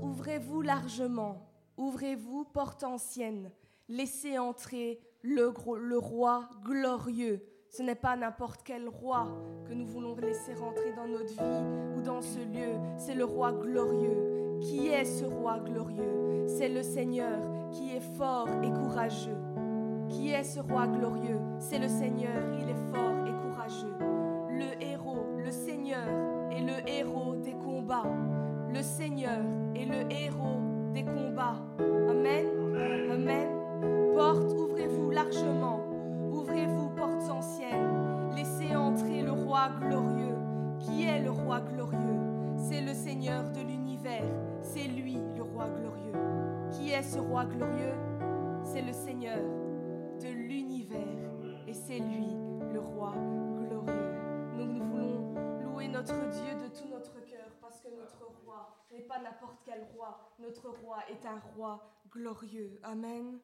Ouvrez-vous largement, ouvrez-vous, porte ancienne, laissez entrer le, le roi glorieux. Ce n'est pas n'importe quel roi que nous voulons laisser rentrer dans notre vie ou dans ce lieu, c'est le roi glorieux. Qui est ce roi glorieux? C'est le Seigneur qui est fort et courageux. Qui est ce roi glorieux? C'est le Seigneur, il est fort n'importe quel roi. Notre roi est un roi glorieux. Amen.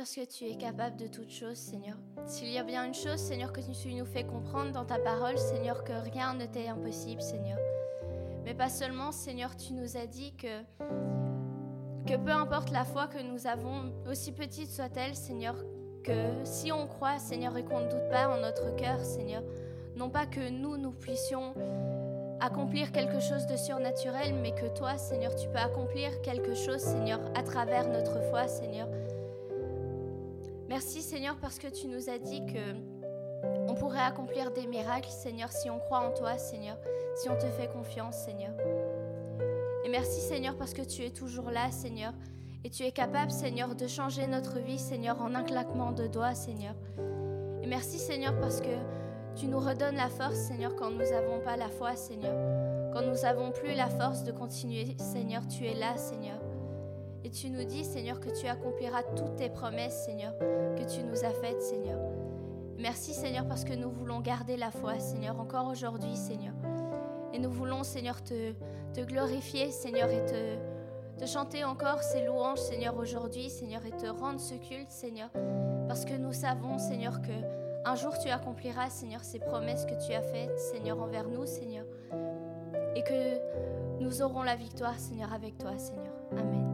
Parce que tu es capable de toutes choses, Seigneur. S'il y a bien une chose, Seigneur, que tu nous fais comprendre dans ta parole, Seigneur, que rien ne t'est impossible, Seigneur. Mais pas seulement, Seigneur, tu nous as dit que, que peu importe la foi que nous avons, aussi petite soit-elle, Seigneur, que si on croit, Seigneur, et qu'on ne doute pas en notre cœur, Seigneur, non pas que nous, nous puissions accomplir quelque chose de surnaturel, mais que toi, Seigneur, tu peux accomplir quelque chose, Seigneur, à travers notre foi, Seigneur. Merci Seigneur parce que tu nous as dit que on pourrait accomplir des miracles, Seigneur, si on croit en toi, Seigneur, si on te fait confiance, Seigneur. Et merci Seigneur parce que tu es toujours là, Seigneur, et tu es capable, Seigneur, de changer notre vie, Seigneur, en un claquement de doigts, Seigneur. Et merci Seigneur parce que tu nous redonnes la force, Seigneur, quand nous n'avons pas la foi, Seigneur. Quand nous n'avons plus la force de continuer, Seigneur, tu es là, Seigneur. Et tu nous dis, Seigneur, que tu accompliras toutes tes promesses, Seigneur, que tu nous as faites, Seigneur. Merci, Seigneur, parce que nous voulons garder la foi, Seigneur, encore aujourd'hui, Seigneur. Et nous voulons, Seigneur, te, glorifier, Seigneur, et te, te chanter encore ces louanges, Seigneur, aujourd'hui, Seigneur, et te rendre ce culte, Seigneur, parce que nous savons, Seigneur, que un jour tu accompliras, Seigneur, ces promesses que tu as faites, Seigneur, envers nous, Seigneur, et que nous aurons la victoire, Seigneur, avec toi, Seigneur. Amen.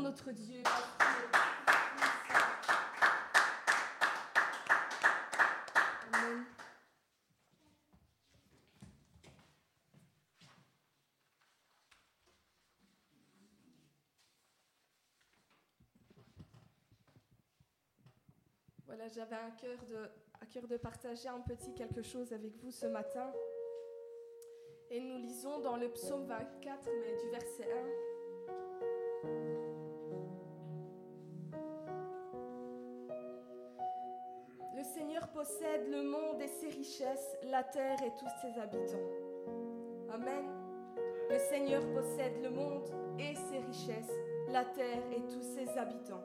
Notre Dieu. Voilà, j'avais un cœur de, à cœur de partager un petit quelque chose avec vous ce matin. Et nous lisons dans le psaume 24, mais du verset 1. La terre et tous ses habitants. Amen. Le Seigneur possède le monde et ses richesses, la terre et tous ses habitants.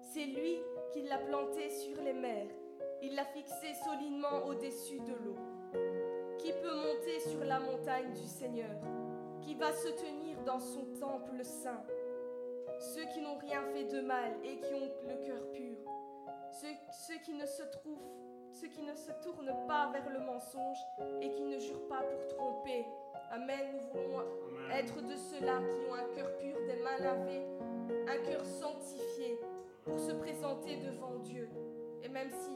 C'est lui qui l'a planté sur les mers. Il l'a fixé solidement au-dessus de l'eau. Qui peut monter sur la montagne du Seigneur Qui va se tenir dans son temple saint? Ceux qui n'ont rien fait de mal et qui ont le cœur pur. Ceux qui ne se trouvent, ceux qui ne se tournent pas vers le mensonge et qui ne jurent pas pour tromper. Amen. Nous voulons être de ceux-là qui ont un cœur pur, des mains lavées, un cœur sanctifié pour se présenter devant Dieu. Et même si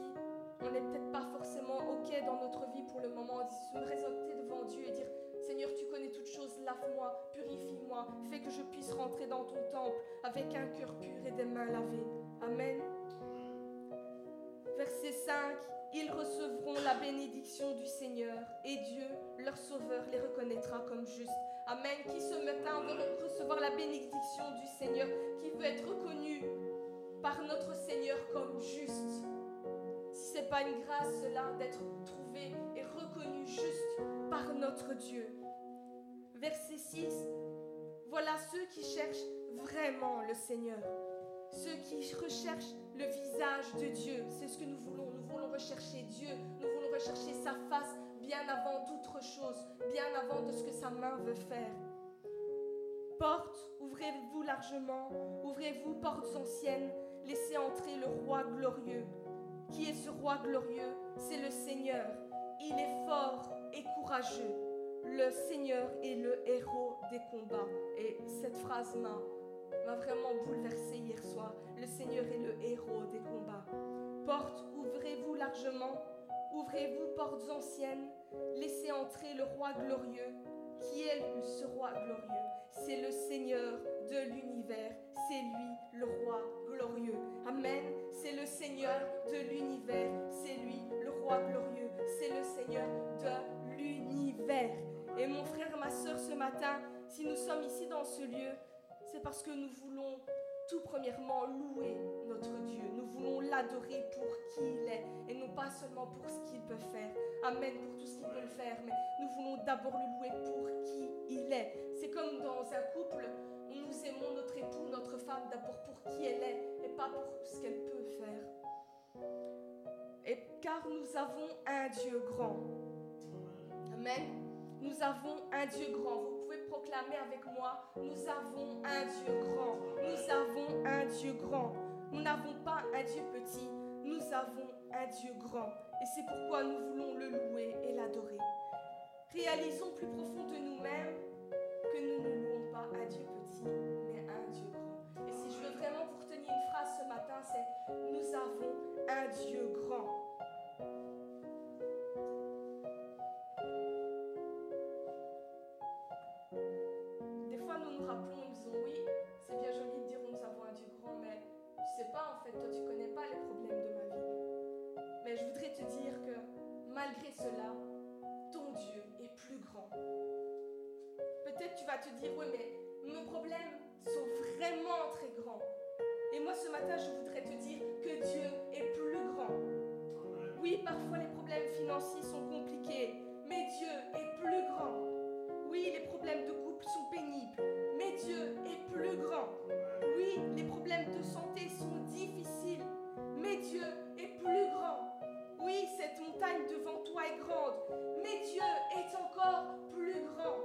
on n'est peut-être pas forcément OK dans notre vie pour le moment, se présenter devant Dieu et dire Seigneur, tu connais toutes choses, lave-moi, purifie-moi, fais que je puisse rentrer dans ton temple avec un cœur pur et des mains lavées. Amen. Verset 5 Ils recevront la bénédiction du Seigneur et Dieu, leur Sauveur, les reconnaîtra comme justes. Amen. Qui ce matin veut recevoir la bénédiction du Seigneur, qui veut être reconnu par notre Seigneur comme juste? Si ce n'est pas une grâce, cela, d'être trouvé et reconnu juste par notre Dieu. Verset 6. Voilà ceux qui cherchent vraiment le Seigneur. Ceux qui recherchent le visage de Dieu. C'est ce que nous voulons. Nous voulons rechercher Dieu. Nous voulons rechercher sa face bien avant d'autres choses, bien avant de ce que sa main veut faire. Portes, ouvrez-vous largement, ouvrez-vous portes anciennes, laissez entrer le roi glorieux. Qui est ce roi glorieux? C'est le Seigneur. Il est fort et courageux. Le Seigneur est le héros des combats. Et cette phrase m'a, m'a vraiment bouleversée hier soir. Le Seigneur est le héros des combats. Portes, ouvrez-vous largement. Ouvrez-vous, portes anciennes. Laissez entrer le roi glorieux. Qui est ce roi glorieux? C'est le Seigneur de l'univers. C'est lui le roi glorieux. Amen. C'est le Seigneur de l'univers. C'est lui le roi glorieux. C'est le Seigneur de l'univers. Et mon frère, ma soeur, ce matin, si nous sommes ici dans ce lieu, c'est parce que nous voulons tout premièrement louer notre Dieu. Nous voulons l'adorer pour qui il est et non pas seulement pour ce qu'il peut faire. Amen pour tout ce qu'il peut faire, mais nous voulons d'abord le louer pour qui il est. C'est comme dans un couple, nous aimons notre époux, notre femme d'abord pour qui elle est et pas pour ce qu'elle peut faire. Et car nous avons un Dieu grand. Amen. Nous avons un Dieu grand. Avec moi, nous avons un Dieu grand. Nous avons un Dieu grand. Nous n'avons pas un Dieu petit, nous avons un Dieu grand. Et c'est pourquoi nous voulons le louer et l'adorer. Réalisons plus profond de nous-mêmes que nous ne louons pas un Dieu petit, mais un Dieu grand. Et si je veux vraiment vous retenir une phrase ce matin, c'est nous avons un Dieu grand. Rappelons, nous disons oui, c'est bien joli de dire nous avons un Dieu grand, mais tu sais pas en fait, toi tu connais pas les problèmes de ma vie. Mais je voudrais te dire que malgré cela, ton Dieu est plus grand. Peut-être tu vas te dire oui, mais mes problèmes sont vraiment très grands. Et moi ce matin, je voudrais te dire que Dieu est plus grand. Oui, parfois les problèmes financiers sont compliqués, mais Dieu est plus grand. Oui, les problèmes de montagne devant toi est grande, mais Dieu est encore plus grand.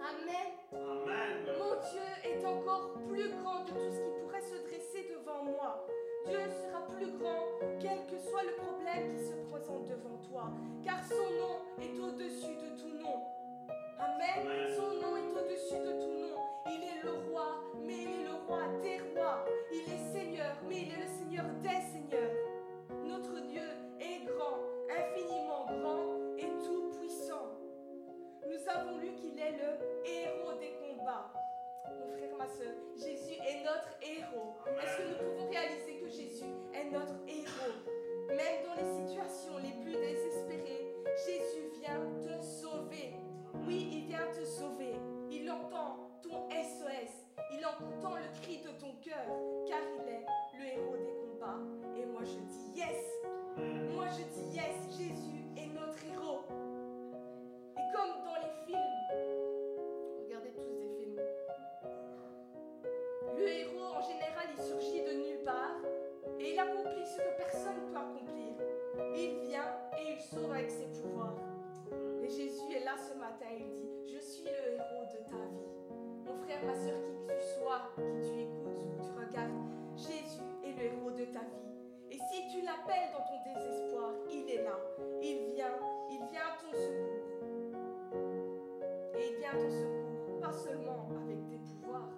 Amen. Amen. Mon Dieu est encore plus grand de tout ce qui pourrait se dresser devant moi. Dieu sera plus grand, quel que soit le problème qui se présente devant toi, car son nom est au-dessus de tout nom. Amen. Amen. Son nom est au-dessus de tout nom. Il est le roi, mais il est le roi des rois. Il est Seigneur, mais il est le Seigneur des Seigneurs. avons lu qu'il est le héros des combats. Mon frère, ma soeur, Jésus est notre héros. Est-ce que nous pouvons réaliser que Jésus est notre héros? Même dans les situations les plus désespérées, Jésus vient te sauver. Oui, il vient te sauver. Il entend ton SOS. Il entend le cri de ton cœur, car il dit, je suis le héros de ta vie. Mon frère, ma soeur, qui que tu sois, qui tu écoutes ou tu regardes, Jésus est le héros de ta vie. Et si tu l'appelles dans ton désespoir, il est là. Il vient, il vient à ton secours. Et il vient à ton secours, pas seulement avec des pouvoirs,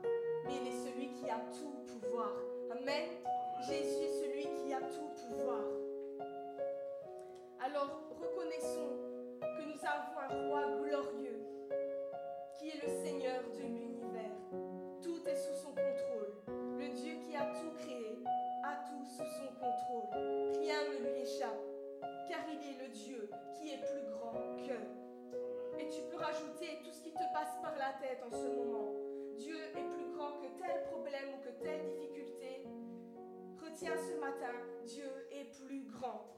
mais il est celui qui a tout pouvoir. Amen. Jésus est celui qui a tout pouvoir. Alors reconnaissons avons un roi glorieux qui est le Seigneur de l'univers. Tout est sous son contrôle. Le Dieu qui a tout créé a tout sous son contrôle. Rien ne lui échappe, car il est le Dieu qui est plus grand que. Et tu peux rajouter tout ce qui te passe par la tête en ce moment. Dieu est plus grand que tel problème ou que telle difficulté. Retiens ce matin, Dieu est plus grand.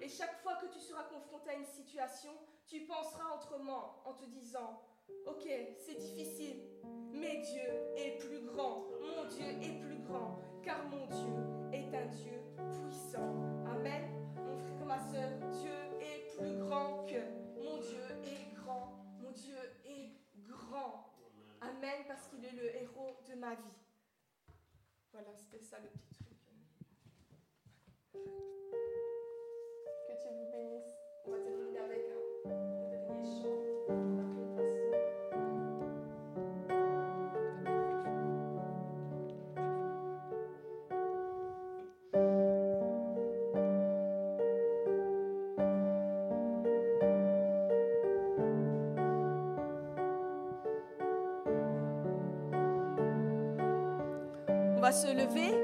Et chaque fois que tu seras confronté à une situation, tu penseras autrement en te disant, ok, c'est difficile, mais Dieu est plus grand. Mon Dieu est plus grand, car mon Dieu est un Dieu puissant. Amen. Mon frère, ma soeur, Dieu est plus grand que. Mon Dieu est grand. Mon Dieu est grand. Amen, parce qu'il est le héros de ma vie. Voilà, c'était ça le petit truc. Que Dieu vous bénisse. On va terminer avec un, se lever.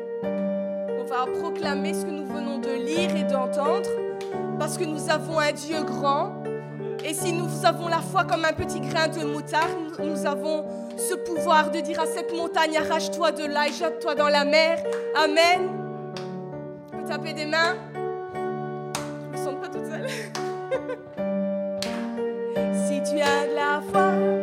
On va proclamer ce que nous venons de lire et d'entendre. Parce que nous avons un Dieu grand. Et si nous avons la foi comme un petit grain de moutarde, nous avons ce pouvoir de dire à cette montagne, arrache-toi de là et jette-toi dans la mer. Amen. Peut taper des mains. Je me sens pas toute seule. si tu as de la foi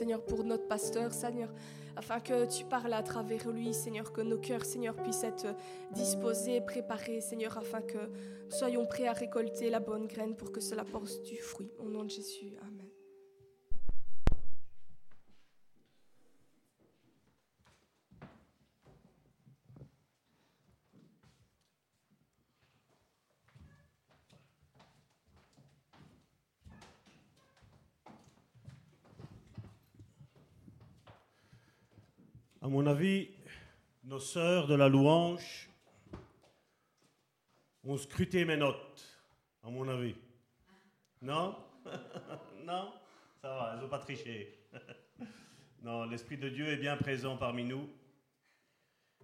Seigneur, pour notre pasteur, Seigneur, afin que tu parles à travers lui, Seigneur, que nos cœurs, Seigneur, puissent être disposés, préparés, Seigneur, afin que soyons prêts à récolter la bonne graine pour que cela porte du fruit. Au nom de Jésus, Amen. À mon avis, nos sœurs de la louange ont scruté mes notes, à mon avis. Non? Non? Ça va, elles n'ont pas triché. non, l'Esprit de Dieu est bien présent parmi nous.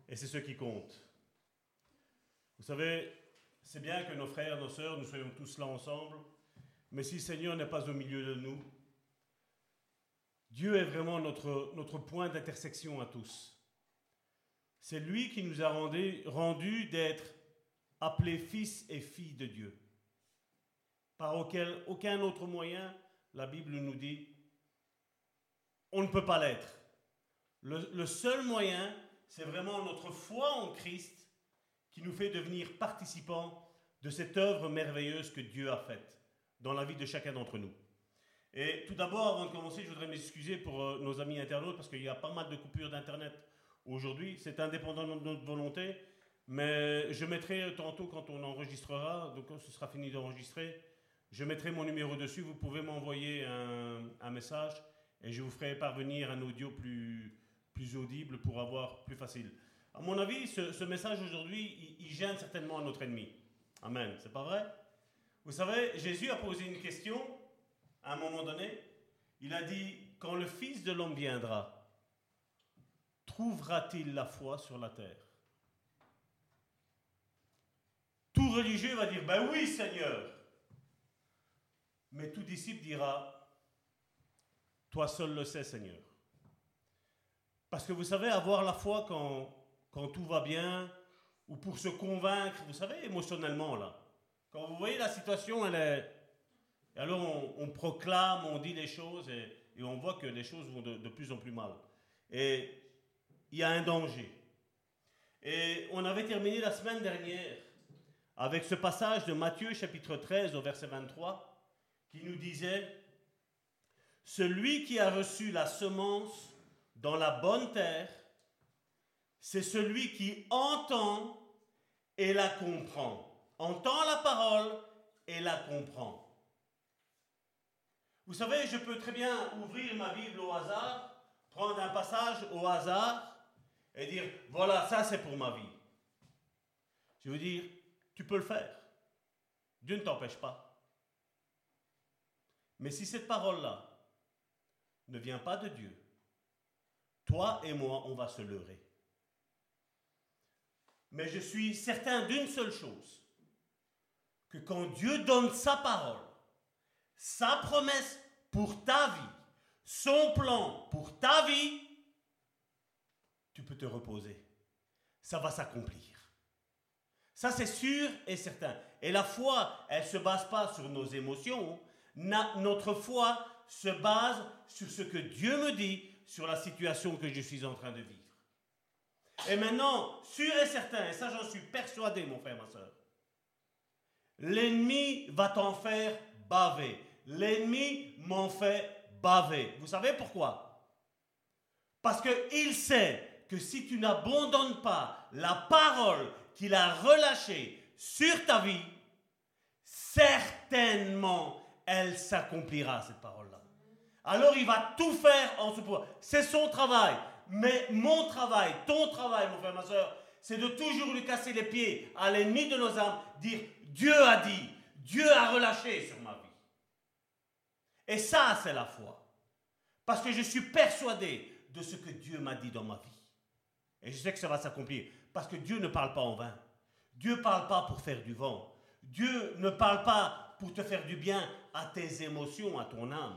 Et c'est ce qui compte. Vous savez, c'est bien que nos frères, nos sœurs, nous soyons tous là ensemble. Mais si le Seigneur n'est pas au milieu de nous, Dieu est vraiment notre, notre point d'intersection à tous. C'est lui qui nous a rendu, rendu d'être appelés fils et filles de Dieu. Par auquel, aucun autre moyen, la Bible nous dit, on ne peut pas l'être. Le, le seul moyen, c'est vraiment notre foi en Christ qui nous fait devenir participants de cette œuvre merveilleuse que Dieu a faite dans la vie de chacun d'entre nous. Et tout d'abord, avant de commencer, je voudrais m'excuser pour euh, nos amis internautes parce qu'il y a pas mal de coupures d'Internet aujourd'hui. C'est indépendant de notre volonté, mais je mettrai tantôt quand on enregistrera, donc quand ce sera fini d'enregistrer, je mettrai mon numéro dessus. Vous pouvez m'envoyer un, message et je vous ferai parvenir un audio plus, plus audible pour avoir plus facile. À mon avis, ce, message aujourd'hui, il, il, gêne certainement notre ennemi. Amen. C'est pas vrai? Vous savez, Jésus a posé une question à un moment donné, il a dit, quand le Fils de l'homme viendra, trouvera-t-il la foi sur la terre? Tout religieux va dire, ben oui Seigneur. Mais tout disciple dira, toi seul le sais Seigneur. Parce que vous savez, avoir la foi quand, quand tout va bien, ou pour se convaincre, vous savez, émotionnellement, là. Quand vous voyez la situation, elle est, et alors on, proclame, on dit les choses et, on voit que les choses vont de, plus en plus mal. Et il y a un danger. Et on avait terminé la semaine dernière avec ce passage de Matthieu chapitre 13 au verset 23 qui nous disait, Celui qui a reçu la semence dans la bonne terre, c'est celui qui entend et la comprend. Entend la parole et la comprend. Vous savez, je peux très bien ouvrir ma Bible au hasard, prendre un passage au hasard et dire, voilà, ça c'est pour ma vie. Je veux dire, tu peux le faire. Dieu ne t'empêche pas. Mais si cette parole-là ne vient pas de Dieu, toi et moi, on va se leurrer. Mais je suis certain d'une seule chose, que quand Dieu donne sa parole, sa promesse pour ta vie, son plan pour ta vie, tu peux te reposer. Ça va s'accomplir. Ça, c'est sûr et certain. Et la foi, elle ne se base pas sur nos émotions. notre foi se base sur ce que Dieu me dit sur la situation que je suis en train de vivre. Et maintenant, sûr et certain, et ça j'en suis persuadé, mon frère, ma soeur, l'ennemi va t'en faire baver. L'ennemi m'en fait baver. Vous savez pourquoi? Parce qu'il sait que si tu n'abandonnes pas la parole qu'il a relâchée sur ta vie, certainement elle s'accomplira, cette parole-là. Alors il va tout faire en ce pouvoir. C'est son travail. Mais mon travail, ton travail, mon frère, ma soeur, c'est de toujours lui casser les pieds à l'ennemi de nos âmes, dire Dieu a dit, Dieu a relâché sur ma vie. Et ça, c'est la foi. Parce que je suis persuadé de ce que Dieu m'a dit dans ma vie. Et je sais que ça va s'accomplir. Parce que Dieu ne parle pas en vain. Dieu ne parle pas pour faire du vent. Dieu ne parle pas pour te faire du bien à tes émotions, à ton âme.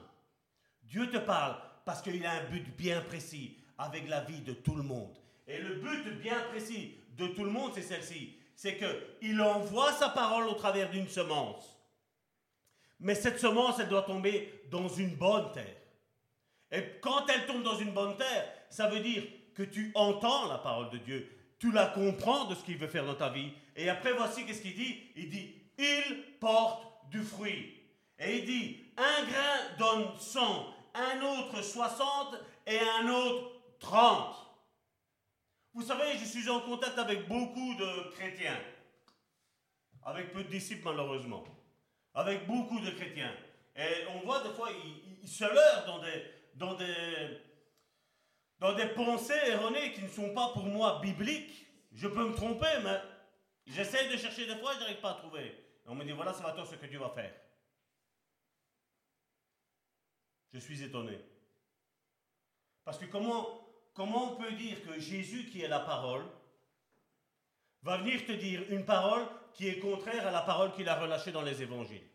Dieu te parle parce qu'il a un but bien précis avec la vie de tout le monde. Et le but bien précis de tout le monde, c'est celle-ci. C'est qu'il envoie sa parole au travers d'une semence. Mais cette semence, elle doit tomber dans une bonne terre. Et quand elle tombe dans une bonne terre, ça veut dire que tu entends la parole de Dieu, tu la comprends de ce qu'il veut faire dans ta vie. Et après, voici qu'est-ce qu'il dit. Il dit, il porte du fruit. Et il dit, un grain donne 100, un autre 60 et un autre 30. Vous savez, je suis en contact avec beaucoup de chrétiens, avec peu de disciples malheureusement, avec beaucoup de chrétiens. Et on voit des fois, ils, se leurrent dans des, dans, des, dans des pensées erronées qui ne sont pas pour moi bibliques. Je peux me tromper, mais j'essaie de chercher des fois, je n'arrive pas à trouver. Et on me dit, voilà, va toi ce que Dieu va faire. Je suis étonné. Parce que comment, comment on peut dire que Jésus, qui est la parole, va venir te dire une parole qui est contraire à la parole qu'il a relâchée dans les évangiles?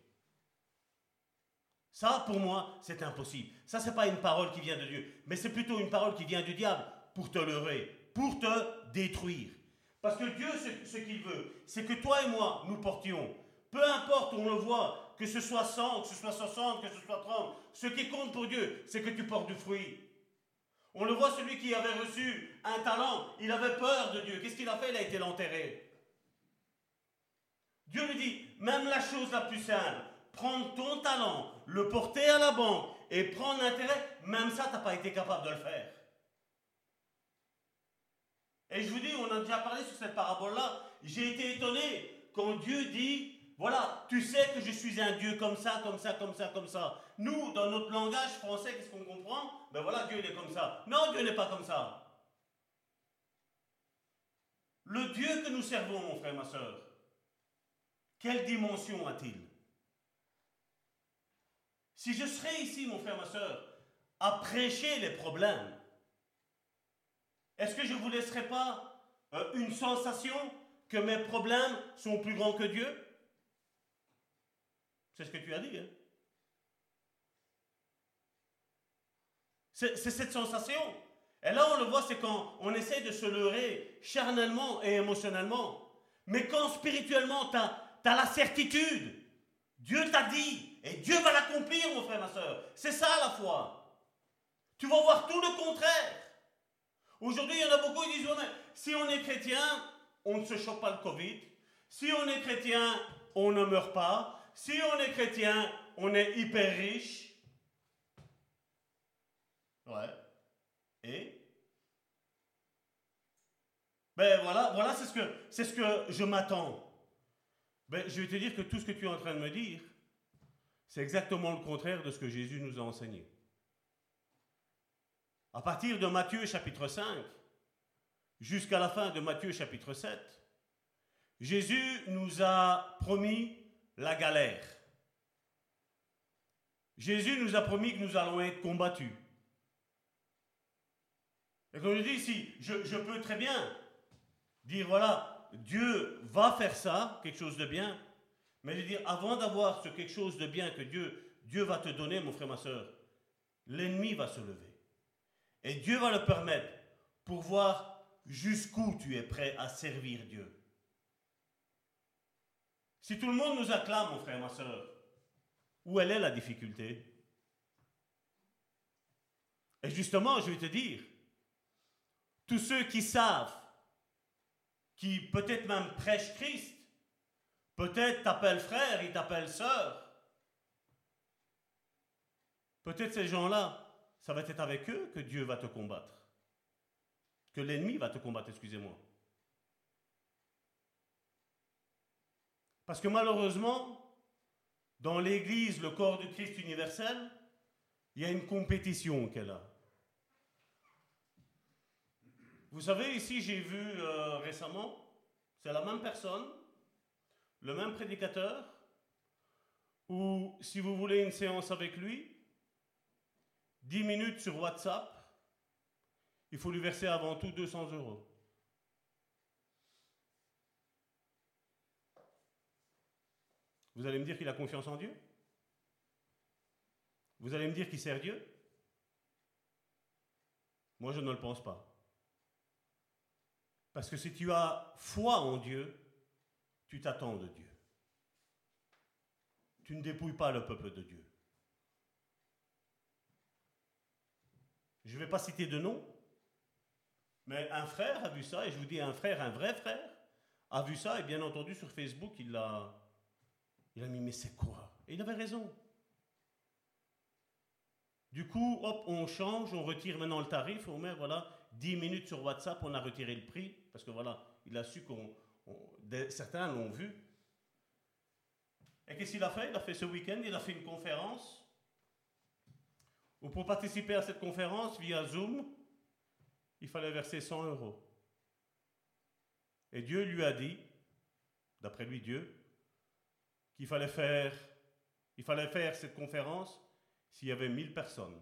Ça, pour moi, c'est impossible. Ça, n'est pas une parole qui vient de Dieu, mais c'est plutôt une parole qui vient du diable pour te leurrer, pour te détruire. Parce que Dieu, ce, qu'il veut, c'est que toi et moi, nous portions, peu importe on le voit, que ce soit 100, que ce soit 60, que ce soit 30, ce qui compte pour Dieu, c'est que tu portes du fruit. On le voit, celui qui avait reçu un talent, il avait peur de Dieu. Qu'est-ce qu'il a fait? Il a été l'enterrer. Dieu lui dit, même la chose la plus simple, prendre ton talent, le porter à la banque et prendre l'intérêt, même ça, tu n'as pas été capable de le faire. Et je vous dis, on a déjà parlé sur cette parabole-là, j'ai été étonné quand Dieu dit, voilà, tu sais que je suis un Dieu comme ça, comme ça, comme ça, comme ça. Nous, dans notre langage français, qu'est-ce qu'on comprend? Ben voilà, Dieu il est comme ça. Non, Dieu n'est pas comme ça. Le Dieu que nous servons, mon frère, ma soeur, quelle dimension a-t-il? Si je serais ici, mon frère, ma soeur, à prêcher les problèmes, est-ce que je ne vous laisserai pas euh, une sensation que mes problèmes sont plus grands que Dieu? C'est ce que tu as dit. Hein? C'est cette sensation. Et là, on le voit, c'est quand on essaie de se leurrer charnellement et émotionnellement. Mais quand spirituellement, tu as, la certitude. Dieu t'a dit. Et Dieu va l'accomplir, mon frère, ma soeur. C'est ça la foi. Tu vas voir tout le contraire. Aujourd'hui, il y en a beaucoup qui disent, si on est chrétien, on ne se chope pas le Covid. Si on est chrétien, on ne meurt pas. Si on est chrétien, on est hyper riche. Ouais. Et? Ben voilà, voilà c'est ce c'est ce que je m'attends. Ben, je vais te dire que tout ce que tu es en train de me dire, c'est exactement le contraire de ce que Jésus nous a enseigné. À partir de Matthieu chapitre 5 jusqu'à la fin de Matthieu chapitre 7, Jésus nous a promis la galère. Jésus nous a promis que nous allons être combattus. Et comme je dis ici, je, peux très bien dire, voilà, Dieu va faire ça, quelque chose de bien, mais je dire, avant d'avoir ce quelque chose de bien que Dieu, Dieu va te donner, mon frère, ma soeur, l'ennemi va se lever. Et Dieu va le permettre pour voir jusqu'où tu es prêt à servir Dieu. Si tout le monde nous acclame, mon frère, ma soeur, où elle est la difficulté? Et justement, je vais te dire, tous ceux qui savent, qui peut-être même prêchent Christ, peut-être t'appellent frère, ils t'appellent sœur. Peut-être ces gens-là, ça va être avec eux que Dieu va te combattre. Que l'ennemi va te combattre, excusez-moi. Parce que malheureusement, dans l'Église, le corps du Christ universel, il y a une compétition qu'elle a. Vous savez, ici, j'ai vu euh, récemment, c'est la même personne, le même prédicateur, ou si vous voulez une séance avec lui, 10 minutes sur WhatsApp, il faut lui verser avant tout 200 euros. Vous allez me dire qu'il a confiance en Dieu? Vous allez me dire qu'il sert Dieu? Moi, je ne le pense pas. Parce que si tu as foi en Dieu, tu t'attends de Dieu. Tu ne dépouilles pas le peuple de Dieu. Je ne vais pas citer de nom, mais un frère a vu ça, et je vous dis un frère, un vrai frère, a vu ça, et bien entendu sur Facebook, il l'a, il a mis, mais c'est quoi? Et il avait raison. Du coup, hop, on change, on retire maintenant le tarif, on met, voilà, 10 minutes sur WhatsApp, on a retiré le prix, parce que voilà, il a su qu'on. certains l'ont vu. Et qu'est-ce qu'il a fait? Il a fait ce week-end, il a fait une conférence. Où pour participer à cette conférence via Zoom, il fallait verser 100 euros. Et Dieu lui a dit, d'après lui Dieu, qu'il fallait faire, il fallait faire cette conférence s'il y avait 1000 personnes.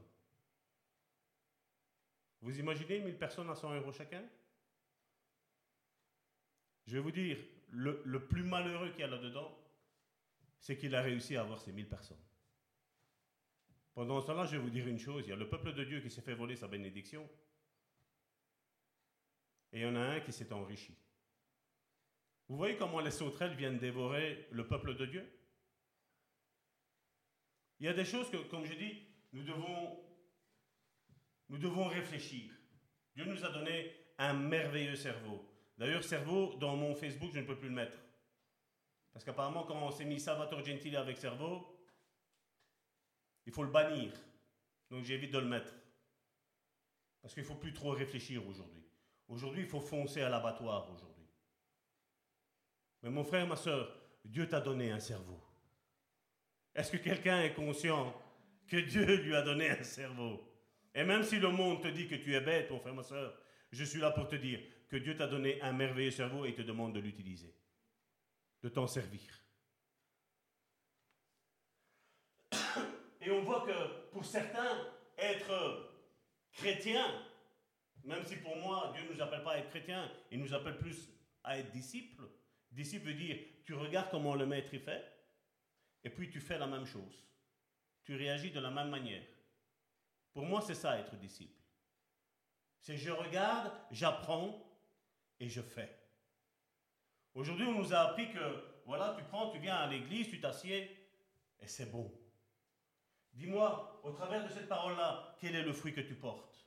Vous imaginez 1000 personnes à 100 euros chacun? Je vais vous dire, le, plus malheureux qu'il y a là-dedans, c'est qu'il a réussi à avoir ces 1000 personnes. Pendant ce temps-là, je vais vous dire une chose, il y a le peuple de Dieu qui s'est fait voler sa bénédiction, et il y en a un qui s'est enrichi. Vous voyez comment les sauterelles viennent dévorer le peuple de Dieu? Il y a des choses que, comme je dis, nous devons nous devons réfléchir. Dieu nous a donné un merveilleux cerveau. D'ailleurs, cerveau, dans mon Facebook, je ne peux plus le mettre. Parce qu'apparemment, quand on s'est mis Salvatore Gentile avec cerveau, il faut le bannir. Donc j'évite de le mettre. Parce qu'il ne faut plus trop réfléchir aujourd'hui. Aujourd'hui, il faut foncer à l'abattoir aujourd'hui. Mais mon frère, ma soeur, Dieu t'a donné un cerveau. Est-ce que quelqu'un est conscient que Dieu lui a donné un cerveau? Et même si le monde te dit que tu es bête, mon frère, ma soeur, je suis là pour te dire que Dieu t'a donné un merveilleux cerveau et te demande de l'utiliser, de t'en servir. Et on voit que pour certains, être chrétien, même si pour moi, Dieu ne nous appelle pas à être chrétien, il nous appelle plus à être disciple. Disciple veut dire, tu regardes comment le maître y fait, et puis tu fais la même chose. Tu réagis de la même manière. Pour moi, c'est ça être disciple. C'est je regarde, j'apprends et je fais. Aujourd'hui, on nous a appris que, voilà, tu prends, tu viens à l'église, tu t'assieds et c'est bon. Dis-moi, au travers de cette parole-là, quel est le fruit que tu portes?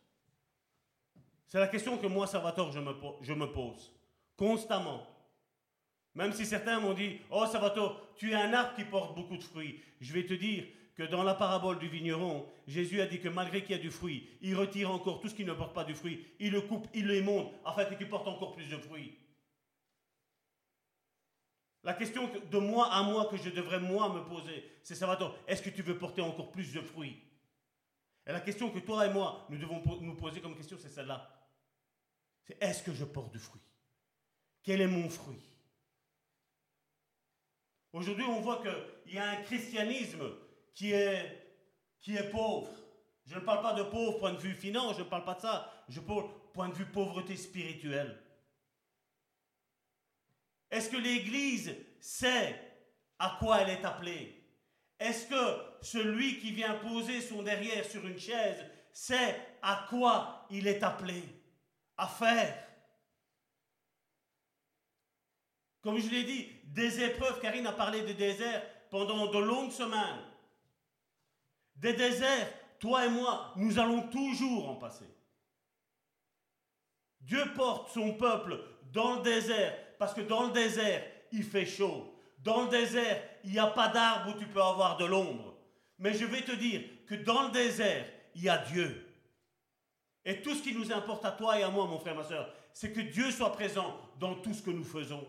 C'est la question que moi, Salvatore, je me, je me pose constamment. Même si certains m'ont dit, oh Salvatore, tu es un arbre qui porte beaucoup de fruits. Je vais te dire que dans la parabole du vigneron, Jésus a dit que malgré qu'il y a du fruit, il retire encore tout ce qui ne porte pas du fruit, il le coupe, il le afin que tu portes encore plus de fruits. La question de moi à moi que je devrais moi me poser, c'est Salvatore, est-ce que tu veux porter encore plus de fruits? Et la question que toi et moi, nous devons nous poser comme question, c'est celle-là. C'est est-ce que je porte du fruit? Quel est mon fruit? Aujourd'hui, on voit qu'il y a un christianisme qui est, qui est pauvre. Je ne parle pas de pauvre point de vue finance, je ne parle pas de ça. Je parle point de vue pauvreté spirituelle. Est-ce que l'Église sait à quoi elle est appelée? Est-ce que celui qui vient poser son derrière sur une chaise sait à quoi il est appelé? À faire? Comme je l'ai dit, des épreuves, Karine a parlé de désert pendant de longues semaines. Des déserts, toi et moi, nous allons toujours en passer. Dieu porte son peuple dans le désert, parce que dans le désert, il fait chaud. Dans le désert, il n'y a pas d'arbre où tu peux avoir de l'ombre. Mais je vais te dire que dans le désert, il y a Dieu. Et tout ce qui nous importe à toi et à moi, mon frère, ma soeur, c'est que Dieu soit présent dans tout ce que nous faisons.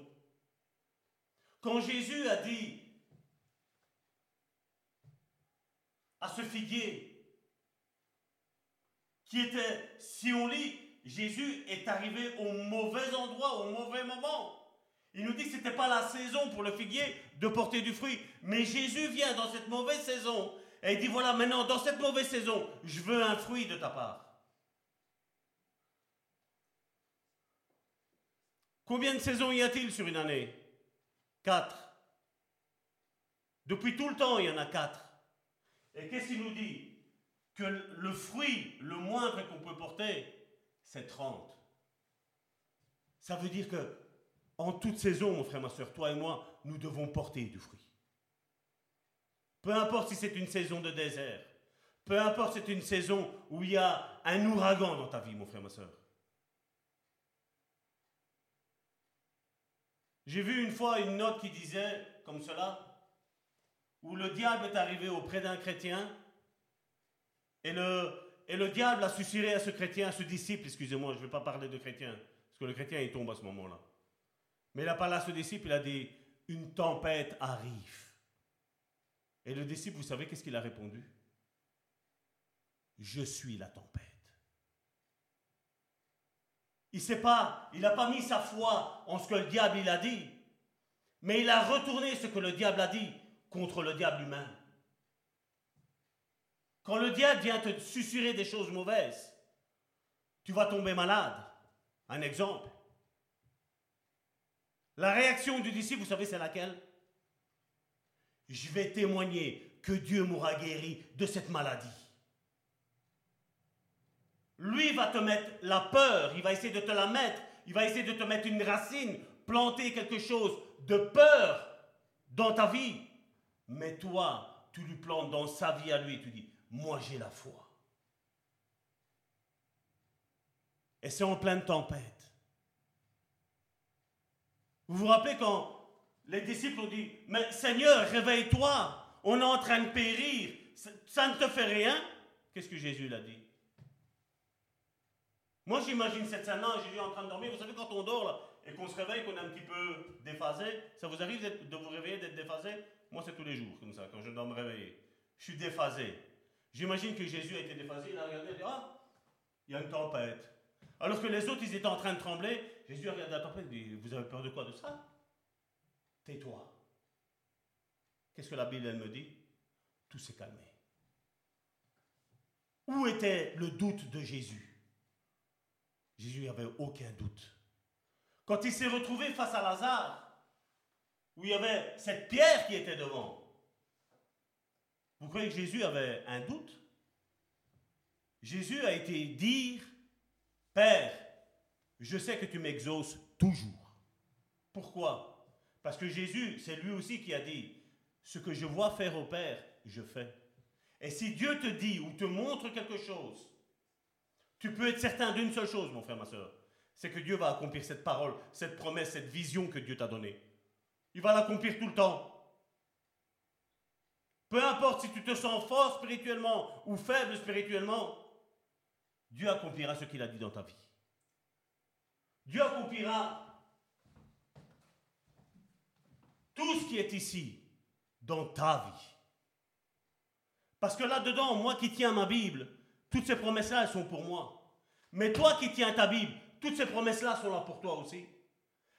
Quand Jésus a dit à ce figuier, qui était, si on lit, Jésus est arrivé au mauvais endroit, au mauvais moment. Il nous dit que ce n'était pas la saison pour le figuier de porter du fruit. Mais Jésus vient dans cette mauvaise saison et il dit, voilà, maintenant, dans cette mauvaise saison, je veux un fruit de ta part. Combien de saisons y a-t-il sur une année? Quatre. Depuis tout le temps, il y en a quatre. Et qu'est-ce qu'il nous dit Que le fruit, le moindre qu'on peut porter, c'est 30. Ça veut dire que en toute saison, mon frère, ma soeur, toi et moi, nous devons porter du fruit. Peu importe si c'est une saison de désert, peu importe si c'est une saison où il y a un ouragan dans ta vie, mon frère, ma soeur. J'ai vu une fois une note qui disait comme cela, où le diable est arrivé auprès d'un chrétien, et le, diable a susurré à ce chrétien, à ce disciple, excusez-moi, je ne vais pas parler de chrétien, parce que le chrétien il tombe à ce moment-là. Mais il a parlé à ce disciple, il a dit, une tempête arrive. Et le disciple, vous savez qu'est-ce qu'il a répondu? Je suis la tempête. Il sait pas, il n'a pas mis sa foi en ce que le diable il a dit, mais il a retourné ce que le diable a dit contre le diable humain. Quand le diable vient te susurrer des choses mauvaises, tu vas tomber malade. Un exemple. La réaction du disciple, vous savez, c'est laquelle? Je vais témoigner que Dieu m'aura guéri de cette maladie. Lui va te mettre la peur, il va essayer de te la mettre, il va essayer de te mettre une racine, planter quelque chose de peur dans ta vie. Mais toi, tu lui plantes dans sa vie à lui, tu dis, moi j'ai la foi. Et c'est en pleine tempête. Vous vous rappelez quand les disciples ont dit, mais Seigneur, réveille-toi, on est en train de périr, ça ne te fait rien Qu'est-ce que Jésus l'a dit? Moi, j'imagine cette scène-là, Jésus en train de dormir. Vous savez, quand on dort là, et qu'on se réveille, qu'on est un petit peu déphasé, ça vous arrive de vous réveiller, d'être déphasé? Moi, c'est tous les jours, comme ça, quand je dois me réveiller. Je suis déphasé. J'imagine que Jésus a été déphasé, il a regardé, il a dit Ah, il y a une tempête. Alors que les autres, ils étaient en train de trembler, Jésus a regardé la tempête et dit Vous avez peur de quoi De ça? Tais-toi. Qu'est-ce que la Bible, me dit? Tout s'est calmé. Où était le doute de Jésus? Jésus n'avait aucun doute. Quand il s'est retrouvé face à Lazare, où il y avait cette pierre qui était devant, vous croyez que Jésus avait un doute? Jésus a été dire, Père, je sais que tu m'exauces toujours. Pourquoi? Parce que Jésus, c'est lui aussi qui a dit, ce que je vois faire au Père, je fais. Et si Dieu te dit ou te montre quelque chose, Tu peux être certain d'une seule chose, mon frère, ma soeur. C'est que Dieu va accomplir cette parole, cette promesse, cette vision que Dieu t'a donnée. Il va l'accomplir tout le temps. Peu importe si tu te sens fort spirituellement ou faible spirituellement, Dieu accomplira ce qu'il a dit dans ta vie. Dieu accomplira tout ce qui est ici dans ta vie. Parce que là-dedans, moi qui tiens ma Bible, toutes ces promesses-là, elles sont pour moi. Mais toi qui tiens ta Bible, toutes ces promesses-là sont là pour toi aussi.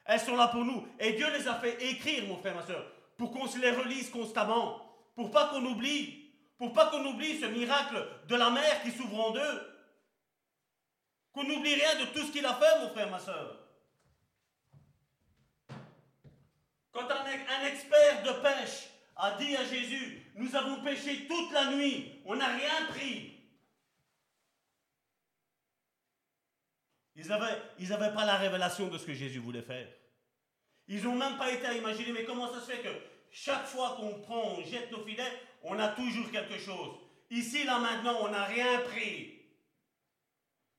Elles sont là pour nous. Et Dieu les a fait écrire, mon frère, ma soeur, pour qu'on se les relise constamment, pour pas qu'on oublie, pour pas qu'on oublie ce miracle de la mer qui s'ouvre en deux. Qu'on n'oublie rien de tout ce qu'il a fait, mon frère, ma soeur. Quand un, expert de pêche a dit à Jésus, nous avons pêché toute la nuit, on n'a rien pris. Ils n'avaient ils avaient pas la révélation de ce que Jésus voulait faire. Ils n'ont même pas été à imaginer, mais comment ça se fait que chaque fois qu'on prend, on jette nos filets, on a toujours quelque chose. Ici, là, maintenant, on n'a rien pris.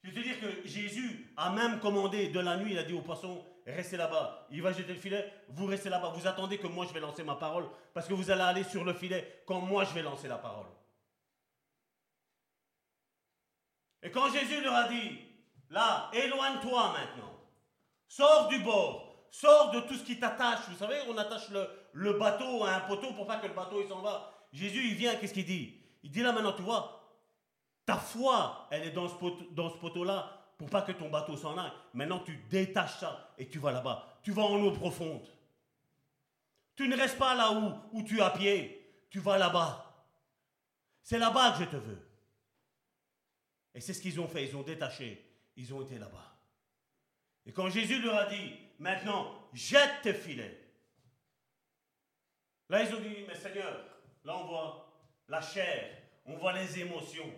Je veux dire que Jésus a même commandé de la nuit, il a dit aux poissons, restez là-bas. Il va jeter le filet, vous restez là-bas. Vous attendez que moi je vais lancer ma parole, parce que vous allez aller sur le filet quand moi je vais lancer la parole. Et quand Jésus leur a dit, là, éloigne-toi maintenant, sors du bord, sors de tout ce qui t'attache. Vous savez, on attache le, bateau à un poteau pour pas que le bateau il s'en va. Jésus, il vient, qu'est-ce qu'il dit? Il dit là maintenant, tu vois, ta foi, elle est dans ce, poteau, là pour pas que ton bateau s'en aille. Maintenant, tu détaches ça et tu vas là-bas. Tu vas en eau profonde. Tu ne restes pas là où, où tu as pied. Tu vas là-bas. C'est là-bas que je te veux. Et c'est ce qu'ils ont fait. Ils ont détaché. Ils ont été là-bas. Et quand Jésus leur a dit, maintenant, jette tes filets. Là, ils ont dit, mais Seigneur, là on voit la chair, on voit les émotions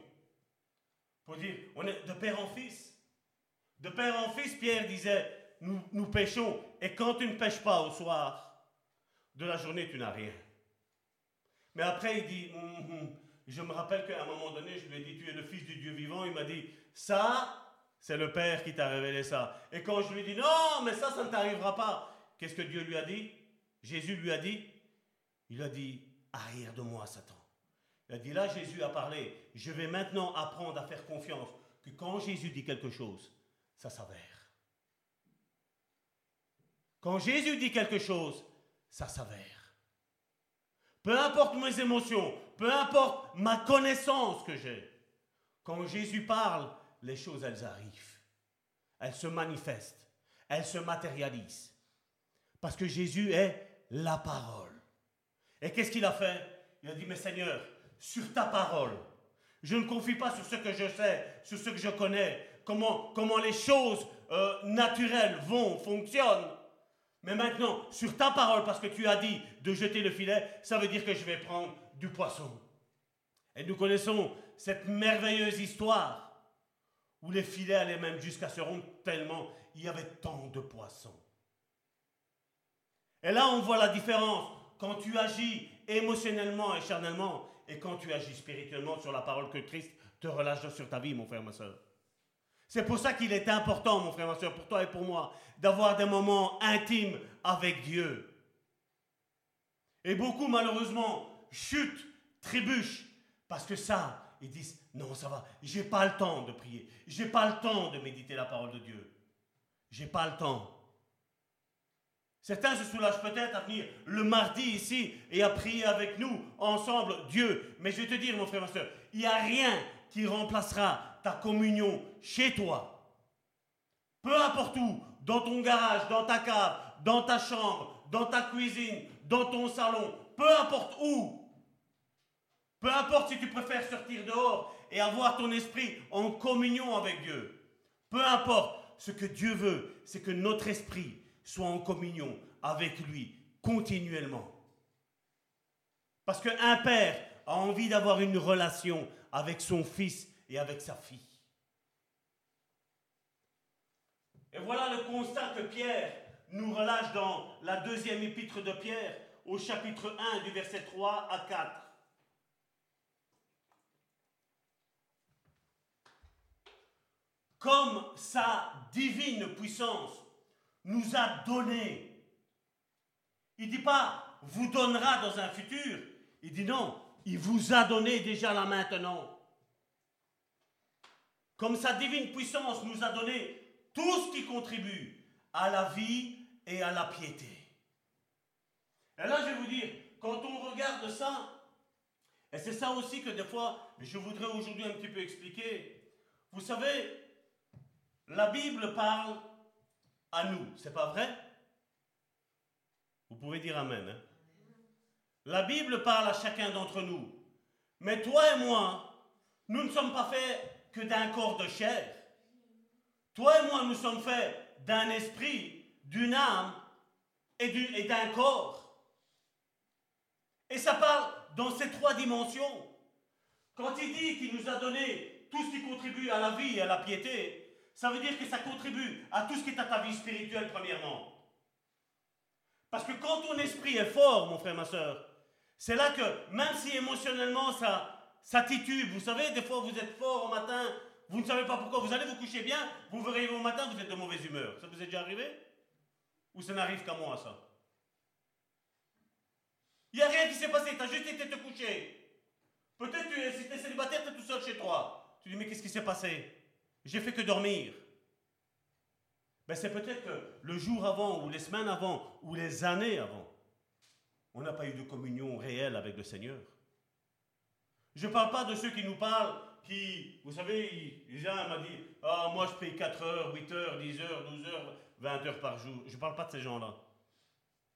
dire, on est de père en fils. De père en fils, Pierre disait, nous, nous pêchons. Et quand tu ne pêches pas au soir de la journée, tu n'as rien. Mais après, il dit, hum, hum, je me rappelle qu'à un moment donné, je lui ai dit, tu es le fils du Dieu vivant. Il m'a dit, ça, c'est le Père qui t'a révélé ça. Et quand je lui dit, non, mais ça, ça ne t'arrivera pas, qu'est-ce que Dieu lui a dit? Jésus lui a dit, il a dit, arrière de moi, Satan. Il a dit là, Jésus a parlé. Je vais maintenant apprendre à faire confiance que quand Jésus dit quelque chose, ça s'avère. Quand Jésus dit quelque chose, ça s'avère. Peu importe mes émotions, peu importe ma connaissance que j'ai, quand Jésus parle, les choses, elles arrivent. Elles se manifestent. Elles se matérialisent. Parce que Jésus est la parole. Et qu'est-ce qu'il a fait? Il a dit, mais Seigneur, sur ta parole. Je ne confie pas sur ce que je sais, sur ce que je connais, comment, comment les choses euh, naturelles vont, fonctionnent. Mais maintenant, sur ta parole, parce que tu as dit de jeter le filet, ça veut dire que je vais prendre du poisson. Et nous connaissons cette merveilleuse histoire où les filets allaient même jusqu'à se rompre tellement il y avait tant de poissons. Et là, on voit la différence quand tu agis émotionnellement et charnellement et quand tu agis spirituellement sur la parole que Christ te relâche sur ta vie, mon frère, ma soeur. C'est pour ça qu'il est important, mon frère, ma soeur, pour toi et pour moi, d'avoir des moments intimes avec Dieu. Et beaucoup, malheureusement, chutent, trébuchent, parce que ça, ils disent, non, ça va, j'ai pas le temps de prier, j'ai pas le temps de méditer la parole de Dieu. J'ai pas le temps. Certains se soulagent peut-être à venir le mardi ici et à prier avec nous ensemble Dieu. Mais je vais te dire, mon frère, ma soeur, il n'y a rien qui remplacera ta communion chez toi. Peu importe où, dans ton garage, dans ta cave, dans ta chambre, dans ta cuisine, dans ton salon, peu importe où. Peu importe si tu préfères sortir dehors et avoir ton esprit en communion avec Dieu. Peu importe, ce que Dieu veut, c'est que notre esprit soit en communion avec lui continuellement. Parce qu'un père a envie d'avoir une relation avec son fils et avec sa fille. Et voilà le constat que Pierre nous relâche dans la deuxième épître de Pierre au chapitre 1 du verset 3 à 4. Comme sa divine puissance nous a donné. Il dit pas vous donnera dans un futur. Il dit non, il vous a donné déjà là maintenant. Comme sa divine puissance nous a donné tout ce qui contribue à la vie et à la piété. Et là, je vais vous dire, quand on regarde ça, et c'est ça aussi que des fois, je voudrais aujourd'hui un petit peu expliquer. Vous savez, la Bible parle à nous, c'est pas vrai? Vous pouvez dire Amen. Hein? La Bible parle à chacun d'entre nous. Mais toi et moi, nous ne sommes pas faits que d'un corps de chair. Toi et moi, nous sommes faits d'un esprit, d'une âme et d'un corps. Et ça parle dans ces trois dimensions. Quand il dit qu'il nous a donné tout ce qui contribue à la vie et à la piété, ça veut dire que ça contribue à tout ce qui est à ta vie spirituelle, premièrement. Parce que quand ton esprit est fort, mon frère, ma soeur, c'est là que, même si émotionnellement ça, ça titube, vous savez, des fois vous êtes fort au matin, vous ne savez pas pourquoi, vous allez vous coucher bien, vous verrez au matin, vous êtes de mauvaise humeur. Ça vous est déjà arrivé? Ou ça n'arrive qu'à moi, ça? Il n'y a rien qui s'est passé, tu as juste été te coucher. Peut-être que si tu es célibataire, tu es tout seul chez toi. Tu dis, mais qu'est-ce qui s'est passé? J'ai fait que dormir. Ben, c'est peut-être que le jour avant, ou les semaines avant, ou les années avant, on n'a pas eu de communion réelle avec le Seigneur. Je ne parle pas de ceux qui nous parlent, qui, vous savez, Isa m'a dit, ah, moi je paye 4 heures, 8 heures, 10 heures, 12 heures, 20 heures par jour. Je ne parle pas de ces gens-là.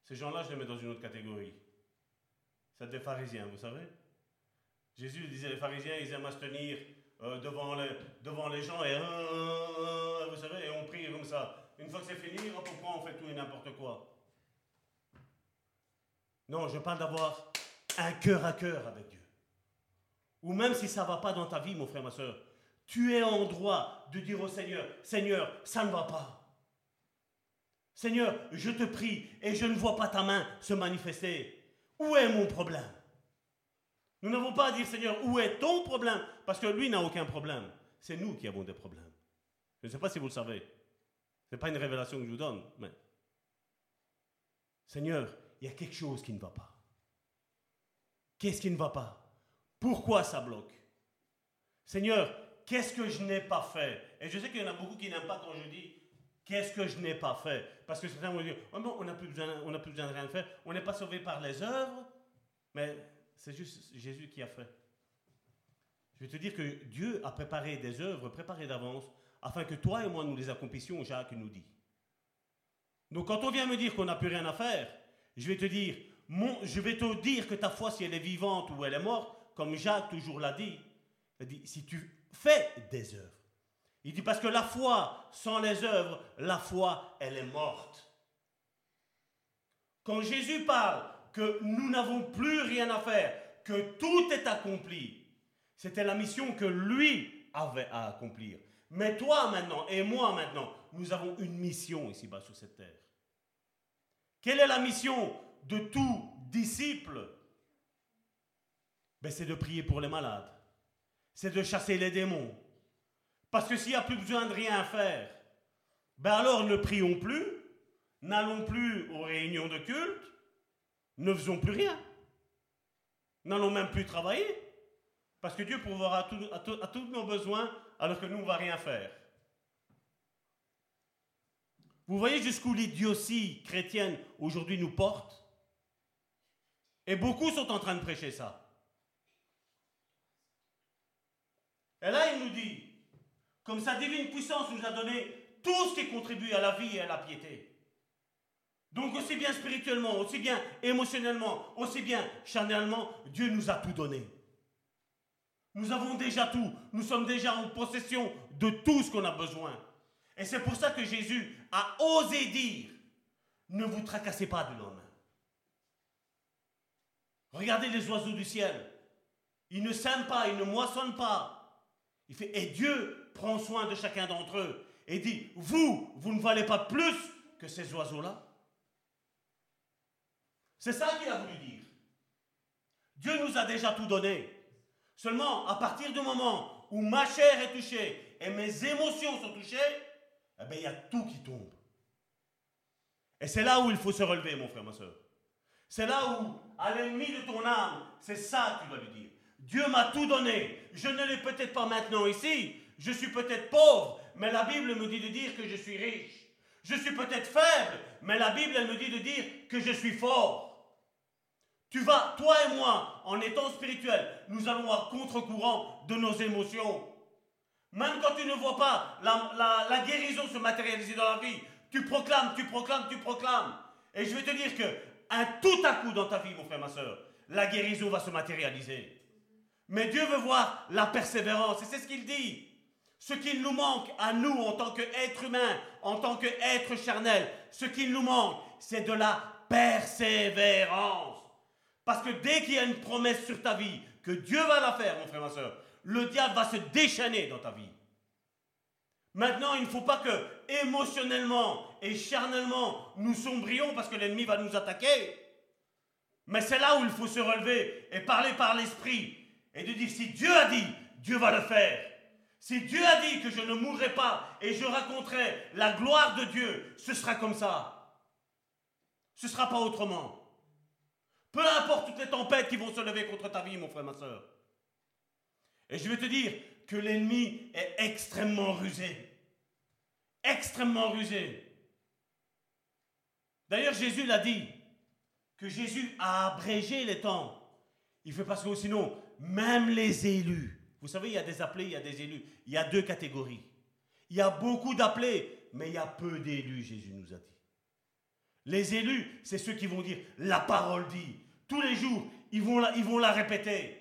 Ces gens-là, je les mets dans une autre catégorie. C'est des pharisiens, vous savez. Jésus disait, les pharisiens, ils aiment à se tenir euh, devant, les, devant les gens et, euh, vous savez, et on prie comme ça. Une fois que c'est fini, prend, on fait tout et n'importe quoi. Non, je parle d'avoir un cœur à cœur avec Dieu. Ou même si ça ne va pas dans ta vie, mon frère, ma soeur, tu es en droit de dire au Seigneur, Seigneur, ça ne va pas. Seigneur, je te prie et je ne vois pas ta main se manifester. Où est mon problème? Nous n'avons pas à dire, Seigneur, où est ton problème Parce que lui n'a aucun problème. C'est nous qui avons des problèmes. Je ne sais pas si vous le savez. Ce n'est pas une révélation que je vous donne, mais... Seigneur, il y a quelque chose qui ne va pas. Qu'est-ce qui ne va pas? Pourquoi ça bloque? Seigneur, qu'est-ce que je n'ai pas fait? Et je sais qu'il y en a beaucoup qui n'aiment pas quand je dis qu'est-ce que je n'ai pas fait? Parce que certains vont dire oh on n'a plus, besoin, plus besoin de rien faire, on n'est pas sauvé par les œuvres, mais c'est juste Jésus qui a fait. Je vais te dire que Dieu a préparé des œuvres préparées d'avance afin que toi et moi nous les accomplissions, Jacques nous dit. Donc quand on vient me dire qu'on n'a plus rien à faire, je vais te dire, je vais te dire que ta foi, si elle est vivante ou elle est morte, comme Jacques toujours l'a dit, il dit, si tu fais des œuvres. Il dit, parce que la foi, sans les œuvres, la foi, elle est morte. Quand Jésus parle que nous n'avons plus rien à faire, que tout est accompli, c'était la mission que lui avait à accomplir. Mais toi maintenant et moi maintenant, nous avons une mission ici-bas sur cette terre. Quelle est la mission de tout disciple? Ben, C'est de prier pour les malades. C'est de chasser les démons. Parce que s'il n'y a plus besoin de rien faire, ben alors ne prions plus, n'allons plus aux réunions de culte, ne faisons plus rien. N'allons même plus travailler. Parce que Dieu pourvoira à, à tous nos besoins alors que nous, on ne va rien faire. Vous voyez jusqu'où l'idiotie chrétienne aujourd'hui nous porte? Et beaucoup sont en train de prêcher ça. Et là, il nous dit, comme sa divine puissance nous a donné tout ce qui contribue à la vie et à la piété. Donc aussi bien spirituellement, aussi bien émotionnellement, aussi bien charnellement, Dieu nous a tout donné. Nous avons déjà tout. Nous sommes déjà en possession de tout ce qu'on a besoin. Et c'est pour ça que Jésus a osé dire, ne vous tracassez pas du lendemain. Regardez les oiseaux du ciel. Ils ne sèment pas, ils ne moissonnent pas. Et Dieu prend soin de chacun d'entre eux. Et dit, vous, vous ne valez pas plus que ces oiseaux-là. C'est ça qu'il a voulu dire. Dieu nous a déjà tout donné. Seulement, à partir du moment où ma chair est touchée et mes émotions sont touchées, eh bien, il y a tout qui tombe. Et c'est là où il faut se relever, mon frère, ma soeur. C'est là où, à l'ennemi de ton âme, c'est ça que tu dois lui dire. Dieu m'a tout donné. Je ne l'ai peut-être pas maintenant ici. Je suis peut-être pauvre, mais la Bible me dit de dire que je suis riche. Je suis peut-être faible, mais la Bible, me dit de dire que je suis fort. Tu vas, toi et moi, en étant spirituel, nous allons à contre-courant de nos émotions. Même quand tu ne vois pas la, guérison se matérialiser dans la vie, tu proclames, tu proclames, tu proclames. Et je vais te dire que un tout à coup dans ta vie, mon frère, ma soeur, la guérison va se matérialiser. Mais Dieu veut voir la persévérance, et c'est ce qu'il dit. Ce qui nous manque à nous en tant qu'être humain, en tant qu'être charnel, ce qui nous manque, c'est de la persévérance. Parce que dès qu'il y a une promesse sur ta vie, que Dieu va la faire, mon frère, ma soeur, le diable va se déchaîner dans ta vie. Maintenant, il ne faut pas que émotionnellement et charnellement nous sombrions parce que l'ennemi va nous attaquer. Mais c'est là où il faut se relever et parler par l'esprit et de dire si Dieu a dit, Dieu va le faire. Si Dieu a dit que je ne mourrai pas et je raconterai la gloire de Dieu, ce sera comme ça. Ce ne sera pas autrement. Peu importe toutes les tempêtes qui vont se lever contre ta vie, mon frère, ma soeur. Et je vais te dire que l'ennemi est extrêmement rusé. Extrêmement rusé. D'ailleurs, Jésus l'a dit, que Jésus a abrégé les temps. Il fait parce que sinon, même les élus, vous savez, il y a des appelés, il y a des élus. Il y a deux catégories. Il y a beaucoup d'appelés, mais il y a peu d'élus, Jésus nous a dit. Les élus, c'est ceux qui vont dire la parole dit. Tous les jours, ils vont la, répéter.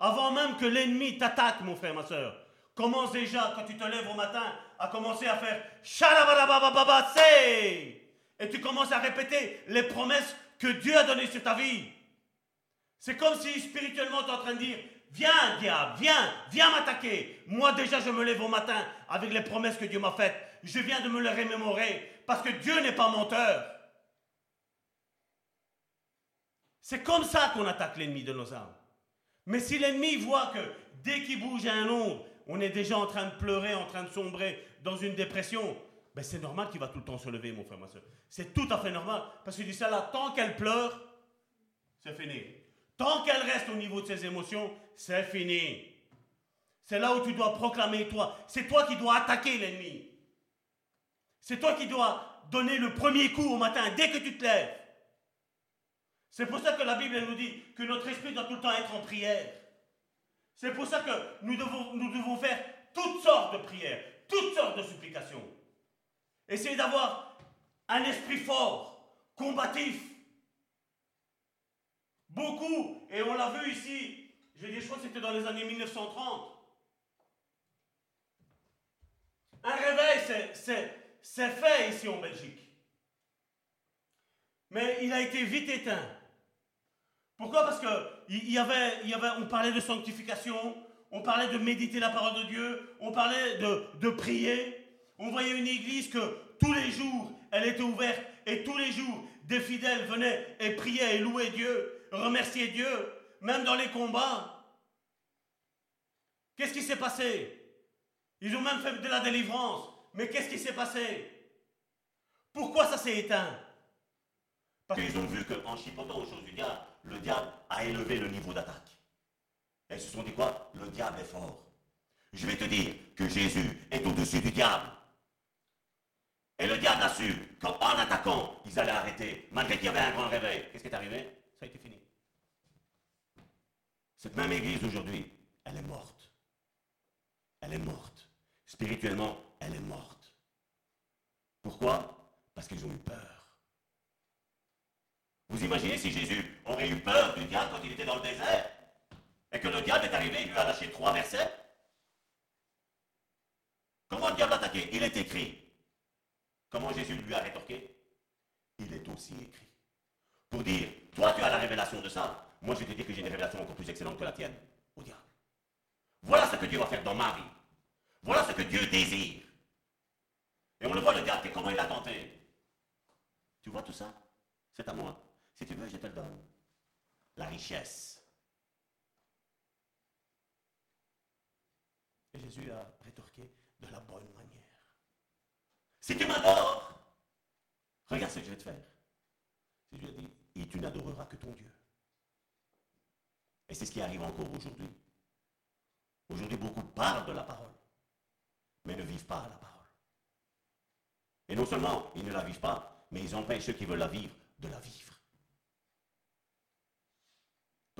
Avant même que l'ennemi t'attaque, mon frère, ma soeur. Commence déjà, quand tu te lèves au matin, à commencer à faire Et tu commences à répéter les promesses que Dieu a données sur ta vie. C'est comme si spirituellement tu es en train de dire Viens, diable, viens, viens m'attaquer. Moi déjà, je me lève au matin avec les promesses que Dieu m'a faites. Je viens de me les remémorer parce que Dieu n'est pas menteur. C'est comme ça qu'on attaque l'ennemi de nos âmes. Mais si l'ennemi voit que dès qu'il bouge un ombre, on est déjà en train de pleurer, en train de sombrer dans une dépression, ben c'est normal qu'il va tout le temps se lever, mon frère, ma soeur. C'est tout à fait normal. Parce qu'il dit ça là, tant qu'elle pleure, c'est fini. Tant qu'elle reste au niveau de ses émotions, c'est fini. C'est là où tu dois proclamer toi. C'est toi qui dois attaquer l'ennemi. C'est toi qui dois donner le premier coup au matin dès que tu te lèves. C'est pour ça que la Bible nous dit que notre esprit doit tout le temps être en prière. C'est pour ça que nous devons, faire toutes sortes de prières, toutes sortes de supplications. Essayez d'avoir un esprit fort, combatif, Beaucoup, et on l'a vu ici, je dire, je crois que c'était dans les années 1930. Un réveil, c'est fait ici en Belgique. Mais il a été vite éteint. Pourquoi? Parce que on parlait de sanctification, on parlait de méditer la parole de Dieu, on parlait de, de prier. On voyait une église que tous les jours, elle était ouverte et tous les jours, des fidèles venaient et priaient et louaient Dieu remercier Dieu, même dans les combats. Qu'est-ce qui s'est passé? Ils ont même fait de la délivrance. Mais qu'est-ce qui s'est passé? Pourquoi ça s'est éteint? Parce qu'ils ont vu qu'en chipotant aux choses du diable, le diable a élevé le niveau d'attaque. Et ils se sont dit quoi? Le diable est fort. Je vais te dire que Jésus est au-dessus du diable. Et le diable a su qu'en attaquant, ils allaient arrêter, malgré qu'il y avait un grand réveil. Qu'est-ce qui est arrivé? Ça a été fini. Cette même église aujourd'hui, elle est morte. Elle est morte. Spirituellement, elle est morte. Pourquoi? Parce qu'ils ont eu peur. Vous imaginez si Jésus aurait eu peur du diable quand il était dans le désert et que le diable est arrivé et lui a lâché trois versets? Comment le diable a attaqué? Il est écrit. Comment Jésus lui a rétorqué? Il est aussi écrit. Pour dire, toi tu as la révélation de ça, moi, je te dis que j'ai une révélation encore plus excellente que la tienne, au diable. Voilà ce que Dieu va faire dans ma vie. Voilà ce que Dieu désire. Et on le voit, le diable, comment il a tenté. Tu vois tout ça? C'est à moi. Si tu veux, je te le donne. La richesse. Et Jésus a rétorqué de la bonne manière. Si tu m'adores, regarde ce que je vais te faire. Jésus a dit, et tu n'adoreras que ton Dieu. Et c'est ce qui arrive encore aujourd'hui. Aujourd'hui, beaucoup parlent de la parole, mais ne vivent pas la parole. Et non seulement ils ne la vivent pas, mais ils empêchent ceux qui veulent la vivre de la vivre.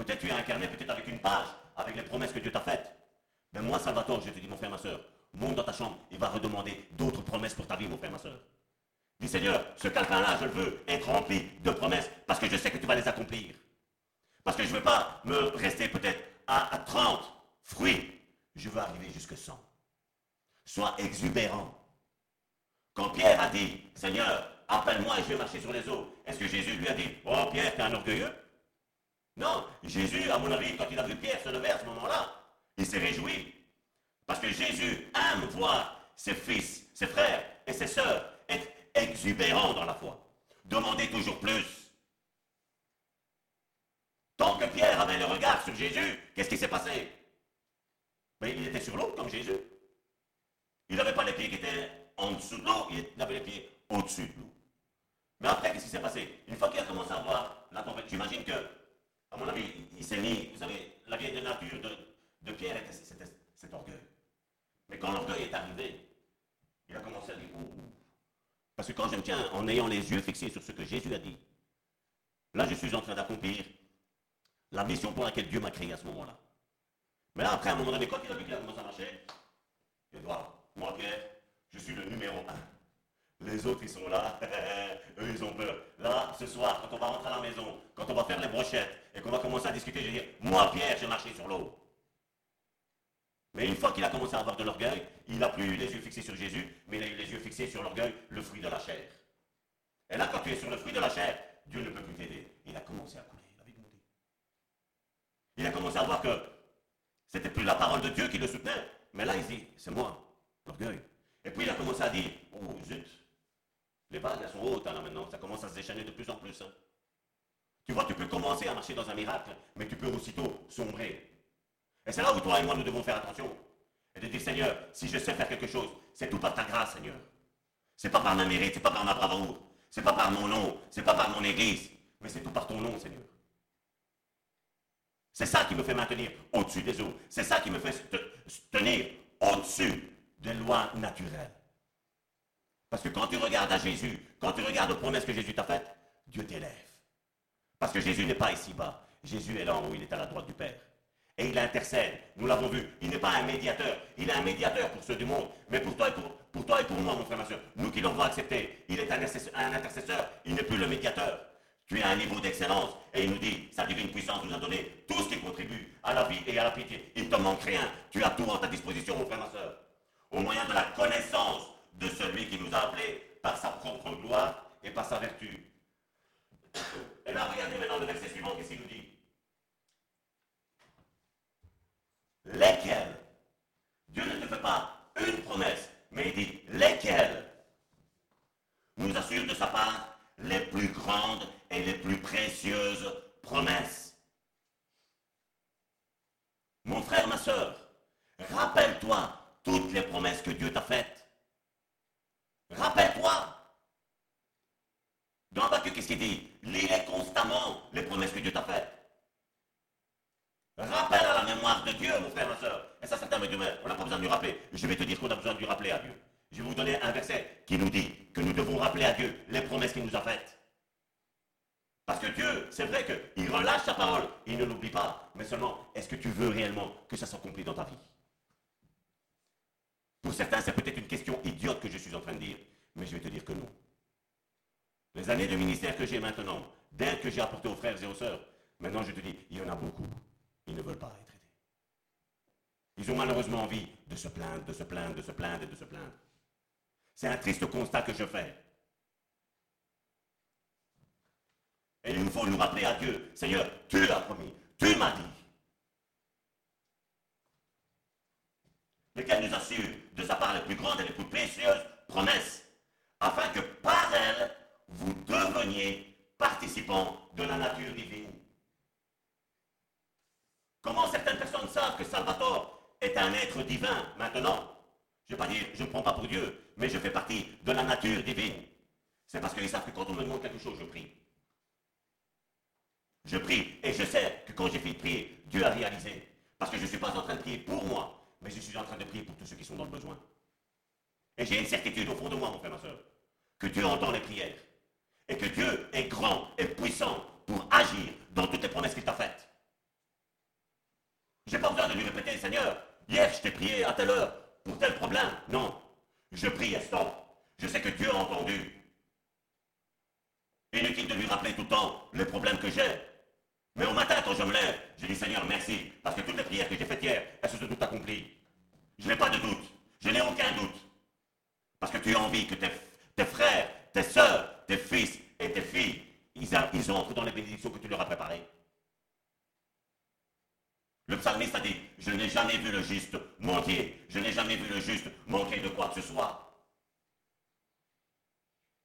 Peut-être tu es incarné peut-être avec une page, avec les promesses que Dieu t'a faites. Mais moi, Salvatore, je te dis, mon frère, ma soeur, monte dans ta chambre et va redemander d'autres promesses pour ta vie, mon frère, ma soeur. Dis Seigneur, ce calepin-là, je veux être rempli de promesses parce que je sais que tu vas les accomplir. Parce que je ne veux pas me rester peut-être à, à 30 fruits. Je veux arriver jusque 100. Sois exubérant. Quand Pierre a dit, Seigneur, appelle-moi et je vais marcher sur les eaux, est-ce que Jésus lui a dit, oh Pierre, t'es un orgueilleux? Non, Jésus, à mon avis, quand il a vu Pierre se lever à ce moment-là, il s'est réjoui. Parce que Jésus aime voir ses fils, ses frères et ses sœurs être exubérants dans la foi. Demander toujours plus. Tant que Pierre avait le regard sur Jésus, qu'est-ce qui s'est passé? Mais il était sur l'eau comme Jésus. Il n'avait pas les pieds qui étaient en dessous de l'eau, il avait les pieds au-dessus de l'eau. Mais après, qu'est-ce qui s'est passé? Une fois qu'il a commencé à voir la tempête, j'imagine que, à mon avis, il, s'est mis, vous savez, la vieille nature de, Pierre, c'était cet orgueil. Mais quand l'orgueil est arrivé, il a commencé à dire, parce que quand je me tiens en ayant les yeux fixés sur ce que Jésus a dit, là je suis en train d'accomplir la mission pour laquelle Dieu m'a créé à ce moment-là. Mais là, après, à un moment donné, quand il a vu qu'il a commencé à marcher, il a dit, moi, Pierre, je suis le numéro un. Les autres, ils sont là. Eux, ils ont peur. Là, ce soir, quand on va rentrer à la maison, quand on va faire les brochettes et qu'on va commencer à discuter, je vais dire, moi, Pierre, j'ai marché sur l'eau. Mais une fois qu'il a commencé à avoir de l'orgueil, il n'a plus eu les yeux fixés sur Jésus, mais il a eu les yeux fixés sur l'orgueil, le fruit de la chair. Et là, quand tu es sur le fruit de la chair, Dieu ne peut plus t'aider. Il a commencé à couler, Il a commencé à voir que c'était plus la parole de Dieu qui le soutenait, mais là, il dit, c'est moi, l'orgueil. Et puis il a commencé à dire, oh zut, les vagues, elles sont hautes hein, là maintenant, ça commence à se déchaîner de plus en plus. Hein. Tu vois, tu peux commencer à marcher dans un miracle, mais tu peux aussitôt sombrer. Et c'est là où toi et moi nous devons faire attention. Et de dire, Seigneur, si je sais faire quelque chose, c'est tout par ta grâce, Seigneur. C'est pas par ma mérite, c'est pas par ma bravoure, c'est pas par mon nom, c'est pas par mon église, mais c'est tout par ton nom, Seigneur. C'est ça qui me fait maintenir au-dessus des eaux. C'est ça qui me fait tenir au-dessus des lois naturelles. Parce que quand tu regardes à Jésus, quand tu regardes aux promesses que Jésus t'a faites, Dieu t'élève. Parce que Jésus n'est pas ici-bas. Jésus est là en haut, il est à la droite du Père. Et il intercède. Nous l'avons vu. Il n'est pas un médiateur. Il est un médiateur pour ceux du monde. Mais pour toi et pour, pour, toi et pour moi, mon frère, ma soeur, nous qui l'avons accepté, il est un, intercesseur. Il n'est plus le médiateur. Tu es à un niveau d'excellence. Et il nous dit, sa divine puissance nous a donné tout ce qui contribue à la vie et à la pitié. Il ne te manque rien. Tu as tout à ta disposition, mon frère, ma soeur au moyen de la connaissance de celui qui nous a appelés par sa propre gloire et par sa vertu. Et là, regardez maintenant le verset suivant, qu'est-ce nous dit? Lesquels? Dieu ne te fait pas une promesse, mais il dit lesquels? Nous assure de sa part les plus grandes et les plus précieuses promesses. Mon frère, ma soeur, rappelle-toi toutes les promesses que Dieu t'a faites. Rappelle-toi. Dans Habakkuk, qu'est-ce qu'il dit? Lis constamment, les promesses que Dieu t'a faites. Rappelle à la mémoire de Dieu, mon frère, ma soeur. Et ça, certains me disent, on n'a pas besoin de lui rappeler. Je vais te dire qu'on a besoin de lui rappeler à Dieu. Je vais vous donner un verset qui nous dit que nous devons rappeler à Dieu les promesses qu'il nous a faites. Parce que Dieu, c'est vrai qu'il relâche sa parole, il ne l'oublie pas. Mais seulement, est-ce que tu veux réellement que ça s'accomplisse dans ta vie? Pour certains, c'est peut-être une question idiote que je suis en train de dire, mais je vais te dire que non. Les années de ministère que j'ai maintenant, d'aide que j'ai apporté aux frères et aux sœurs, maintenant je te dis, il y en a beaucoup. Ils ne veulent pas être aidés. Ils ont malheureusement envie de se plaindre, de se plaindre, de se plaindre et de se plaindre. C'est un triste constat que je fais. Et il nous faut nous rappeler à Dieu, Seigneur, tu l'as promis, tu m'as dit. qu'elle nous assure de sa part les plus grandes et les plus précieuses promesses, afin que par elle, vous deveniez participants de la nature divine. Comment certaines personnes savent que Salvatore est un être divin maintenant? Je ne vais pas dire, je ne prends pas pour Dieu, mais je fais partie de la nature divine. C'est parce qu'ils savent que quand on me demande quelque chose, je prie. Je prie et je sais que quand j'ai fait prier, Dieu a réalisé. Parce que je ne suis pas en train de prier pour moi, mais je suis en train de prier pour tous ceux qui sont dans le besoin. Et j'ai une certitude au fond de moi, mon frère, ma soeur, que Dieu entend les prières. Et que Dieu est grand et puissant pour agir dans toutes les promesses qu'il t'a faites. J'ai pas besoin de lui répéter, Seigneur, hier je t'ai prié à telle heure pour tel problème. Non. Je prie instant. Je sais que Dieu a entendu. Inutile de lui rappeler tout le temps les problèmes que j'ai. Mais au matin, quand je me lève, je dis Seigneur, merci, parce que toutes les prières que j'ai faites hier, elles se sont toutes accomplies. Je n'ai pas de doute. Je n'ai aucun doute. Parce que tu as envie que tes, frères, tes soeurs, tes fils et tes filles, ils, entrent dans les bénédictions que tu leur as préparées. Le psalmiste a dit, je n'ai jamais vu le juste mentir, je n'ai jamais vu le juste manquer de quoi que ce soit.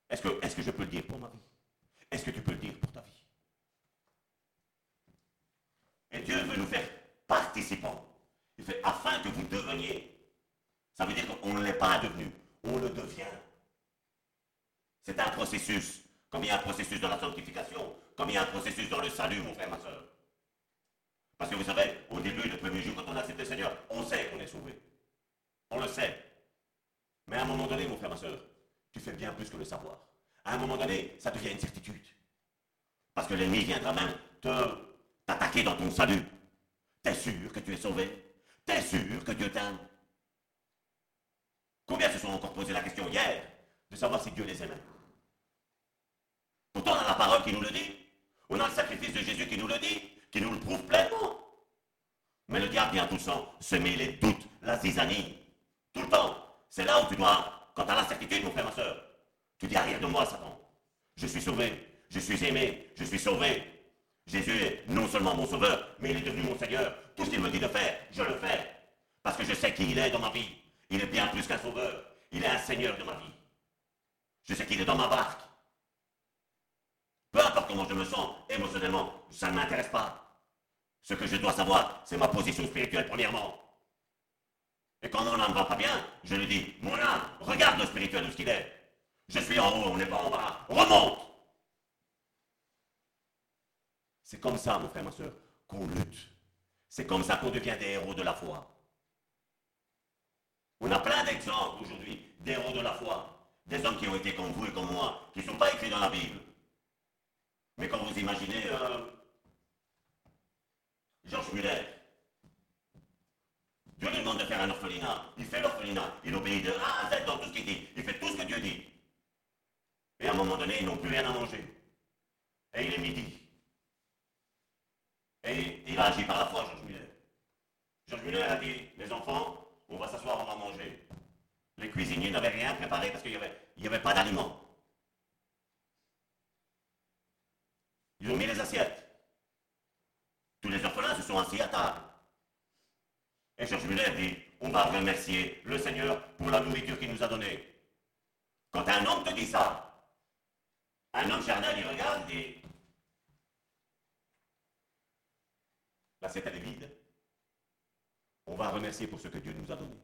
Est-ce que, est que je peux le dire pour ma vie? Est-ce que tu peux le dire pour ta vie Et Dieu veut nous faire participants. Il fait afin que vous deveniez. Ça veut dire qu'on ne l'est pas devenu, on le devient. C'est un processus, comme il y a un processus dans la sanctification, comme il y a un processus dans le salut, mon frère, ma soeur. Parce que vous savez, au début, le premier jour, quand on accepte le Seigneur, on sait qu'on est sauvé. On le sait. Mais à un moment donné, mon frère, ma soeur, tu fais bien plus que le savoir. À un moment donné, ça devient une certitude. Parce que l'ennemi viendra même te t'attaquer dans ton salut. T'es sûr que tu es sauvé T'es sûr que Dieu t'aime Combien se sont encore posé la question hier de savoir si Dieu les aimait? Pourtant, on a la parole qui nous le dit. On a le sacrifice de Jésus qui nous le dit qui nous le prouve pleinement. Mais le diable vient tout le temps semer les doutes, la zizanie. Tout le temps. C'est là où tu dois, quand tu as la certitude, mon frère, ma soeur, tu dis arrière de moi, Satan. Je suis sauvé, je suis aimé, je suis sauvé. Jésus est non seulement mon sauveur, mais il est devenu mon Seigneur. Tout ce qu'il me dit de faire, je le fais. Parce que je sais qui il est dans ma vie. Il est bien plus qu'un sauveur. Il est un Seigneur de ma vie. Je sais qu'il est dans ma barque. Peu importe comment je me sens émotionnellement, ça ne m'intéresse pas. Ce que je dois savoir, c'est ma position spirituelle, premièrement. Et quand mon âme va pas bien, je lui dis, mon âme, regarde le spirituel de ce qu'il est. Je suis en haut, on n'est pas en bas. Remonte C'est comme ça, mon frère, ma soeur, qu'on lutte. C'est comme ça qu'on devient des héros de la foi. On a plein d'exemples aujourd'hui d'héros de la foi. Des hommes qui ont été comme vous et comme moi, qui ne sont pas écrits dans la Bible. Mais quand vous imaginez euh, Georges Muller. Dieu lui demande de faire un orphelinat. Il fait l'orphelinat. Il obéit de A à dans tout ce qu'il dit. Il fait tout ce que Dieu dit. Et à un moment donné, ils n'ont plus rien à manger. Et il est midi. Et il a agi par la foi, Georges Muller. Georges Muller a dit, les enfants, on va s'asseoir, on va manger. Les cuisiniers n'avaient rien préparé parce qu'il n'y avait, avait pas d'aliments. Ils ont mis les assiettes. Tous les orphelins se sont assis à table. Et Georges Muller dit, on va remercier le Seigneur pour la nourriture qu'il nous a donnée. Quand un homme te dit ça, un homme charnel, il regarde et dit, l'assiette elle est vide. On va remercier pour ce que Dieu nous a donné.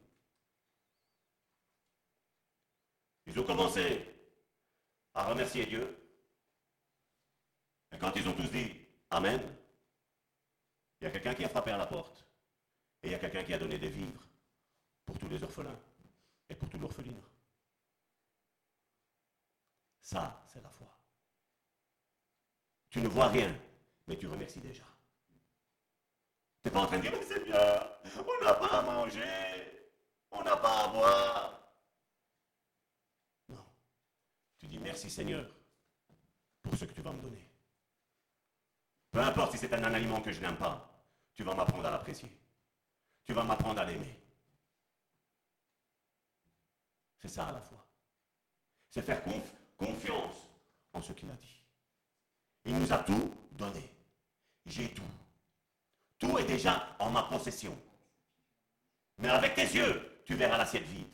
Ils ont commencé à remercier Dieu. Et quand ils ont tous dit Amen, il y a quelqu'un qui a frappé à la porte. Et il y a quelqu'un qui a donné des vivres pour tous les orphelins et pour tout l'orphelinat. Ça, c'est la foi. Tu ne vois rien, mais tu remercies déjà. Tu n'es pas en train de dire, mais c'est bien, on n'a pas à manger, on n'a pas à boire. Non. Tu dis merci Seigneur pour ce que tu vas me donner. Peu importe si c'est un aliment que je n'aime pas, tu vas m'apprendre à l'apprécier. Tu vas m'apprendre à l'aimer. C'est ça à la foi. C'est faire confiance en ce qu'il a dit. Il nous a tout donné. J'ai tout. Tout est déjà en ma possession. Mais avec tes yeux, tu verras l'assiette vide.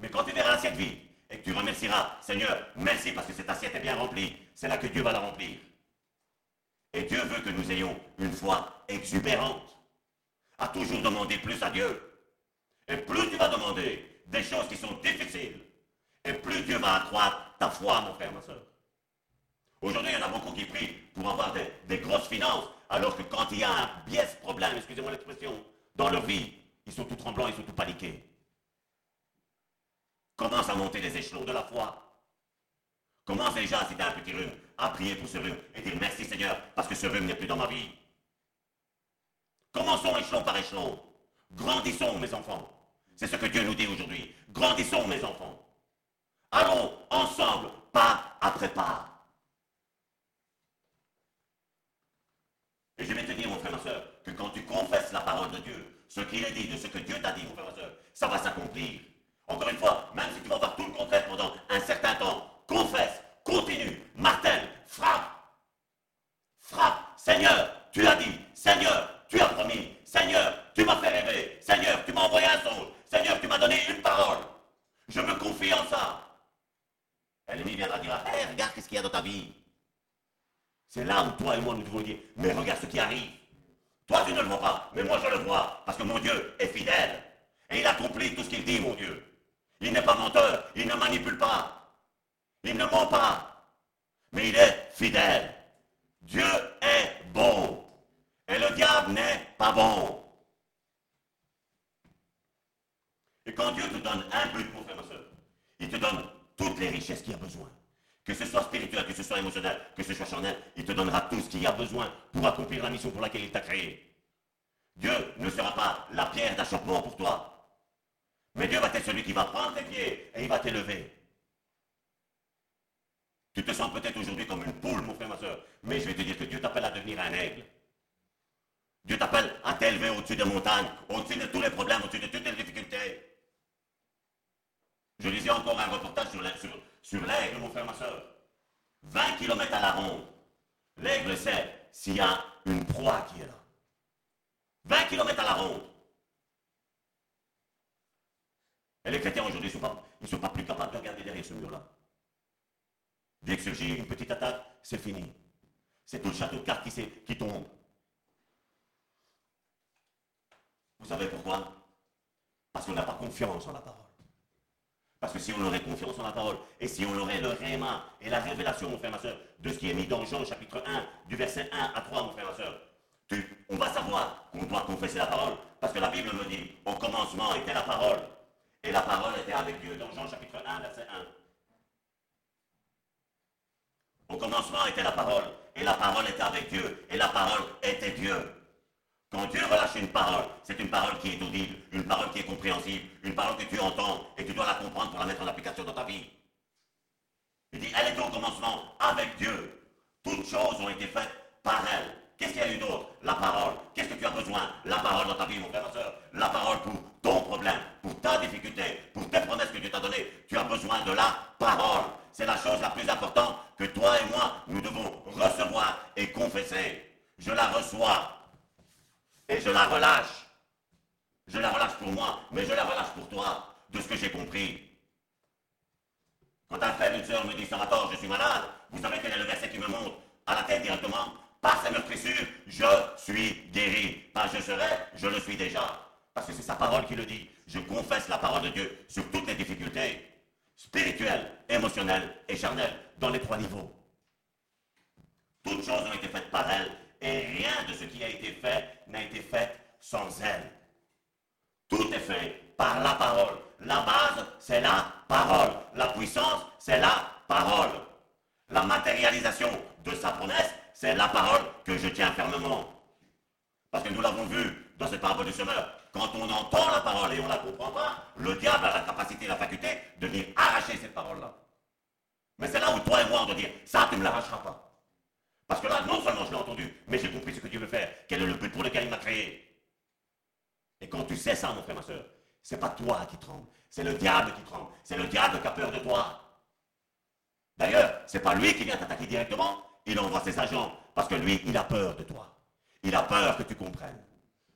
Mais quand tu verras l'assiette vide et que tu remercieras, Seigneur, merci parce que cette assiette est bien remplie, c'est là que Dieu va la remplir. Et Dieu veut que nous ayons une foi exubérante, à toujours demander plus à Dieu. Et plus tu vas demander des choses qui sont difficiles, et plus Dieu va accroître ta foi, mon frère, ma soeur. Aujourd'hui, il y en a beaucoup qui prient pour avoir des, des grosses finances, alors que quand il y a un biais problème, excusez-moi l'expression, dans leur vie, ils sont tout tremblants, ils sont tout paniqués. Commence à monter les échelons de la foi. Commence déjà, si tu as un petit rhume, à prier pour ce rhume et dire merci Seigneur, parce que ce rhume n'est plus dans ma vie. Commençons échelon par échelon. Grandissons, mes enfants. C'est ce que Dieu nous dit aujourd'hui. Grandissons, mes enfants. Allons ensemble, pas après pas. Et je vais te dire, mon frère, ma soeur, que quand tu confesses la parole de Dieu, ce qu'il est dit, de ce que Dieu t'a dit, mon frère, ma soeur, ça va s'accomplir. Encore une fois, même si tu vas voir tout le contraire pendant un certain temps, confesse, continue, martèle, frappe. Frappe. Seigneur, tu as dit. Seigneur, tu as promis. Seigneur, tu m'as fait rêver. Seigneur, tu m'as envoyé un songe. Seigneur, tu m'as donné une parole. Je me confie en ça. L'ennemi viendra dire, hé, regarde qu'est-ce qu'il y a dans ta vie. C'est là où toi et moi nous devons dire, mais regarde ce qui arrive. Toi tu ne le vois pas, mais moi je le vois, parce que mon Dieu est fidèle. Et il accomplit tout ce qu'il dit, mon Dieu. Il n'est pas menteur, il ne manipule pas. Il ne ment pas. Mais il est fidèle. Dieu est bon. Et le diable n'est pas bon. Et quand Dieu te donne un but, mon frère, ma il te donne toutes les richesses qu'il a besoin. Que ce soit spirituel, que ce soit émotionnel, que ce soit charnel, il te donnera tout ce qu'il a besoin pour accomplir la mission pour laquelle il t'a créé. Dieu ne sera pas la pierre d'achoppement pour toi. Mais Dieu va être celui qui va prendre tes pieds et il va t'élever. Tu te sens peut-être aujourd'hui comme une poule, mon frère, ma soeur, mais je vais te dire que Dieu t'appelle à devenir un aigle. Dieu t'appelle à t'élever au-dessus des montagnes, au-dessus de tous les problèmes, au-dessus de toutes les difficultés. Je lisais encore un reportage sur l'aigle, mon frère, ma soeur. 20 km à la ronde. L'aigle sait s'il y a une proie qui est là. 20 km à la ronde. Et les chrétiens aujourd'hui ne sont, pas plus capables de regarder derrière ce mur-là. Dès que surgit une petite attaque, c'est fini. C'est tout le château de cartes qui, qui tombe. Vous savez pourquoi? Parce qu'on n'a pas confiance en la parole. Parce que si on aurait confiance en la parole, et si on aurait le réma et la révélation, mon frère, ma soeur, de ce qui est mis dans Jean chapitre 1, du verset 1 à 3, mon frère, ma soeur, on va savoir qu'on doit confesser la parole. Parce que la Bible me dit, au commencement était la parole, et la parole était avec Dieu, dans Jean chapitre 1, verset 1. Au commencement était la parole, et la parole était avec Dieu, et la parole était Dieu. Quand Dieu relâche une parole, c'est une parole qui est audible, une parole qui est compréhensible, une parole que tu entends, et tu dois la comprendre pour la mettre en application dans ta vie. Il dit, elle est au commencement avec Dieu. Toutes choses ont été faites par elle. Qu'est-ce qu'il y a eu d'autre? La parole. Qu'est-ce que tu as besoin? La parole dans ta vie, mon frère, ma soeur. La parole pour ton problème, pour ta difficulté, pour tes promesses que Dieu t'a données. Tu as besoin de la parole. C'est la chose la plus importante que toi et moi, nous devons recevoir et confesser. Je la reçois et je la relâche. Je la relâche pour moi, mais je la relâche pour toi, de ce que j'ai compris. Quand un frère, une soeur me dit, Salvatore, je suis malade, vous savez quel est le verset qui me monte à la tête directement? Par sa meurtrissure, je suis guéri. Pas je serai, je le suis déjà. Parce que c'est sa parole qui le dit. Je confesse la parole de Dieu sur toutes les difficultés spirituelles, émotionnelles et charnelles, dans les trois niveaux. Toutes choses ont été faites par elle, et rien de ce qui a été fait n'a été fait sans elle. Tout est fait par la parole. La base, c'est la parole. La puissance, c'est la parole. La matérialisation de sa promesse, c'est la parole que je tiens fermement. Parce que nous l'avons vu dans cette parole du semeur. Quand on entend la parole et on ne la comprend pas, le diable a la capacité, la faculté de venir arracher cette parole-là. Mais c'est là où toi et moi on doit dire, ça tu ne l'arracheras pas. Parce que là, non seulement je l'ai entendu, mais j'ai compris ce que Dieu veut faire, quel est le but pour lequel il m'a créé? Et quand tu sais ça, mon frère, ma soeur, c'est pas toi qui tremble, c'est le diable qui tremble, c'est le diable qui a peur de toi. D'ailleurs, c'est pas lui qui vient t'attaquer directement, il envoie ses agents, parce que lui, il a peur de toi. Il a peur que tu comprennes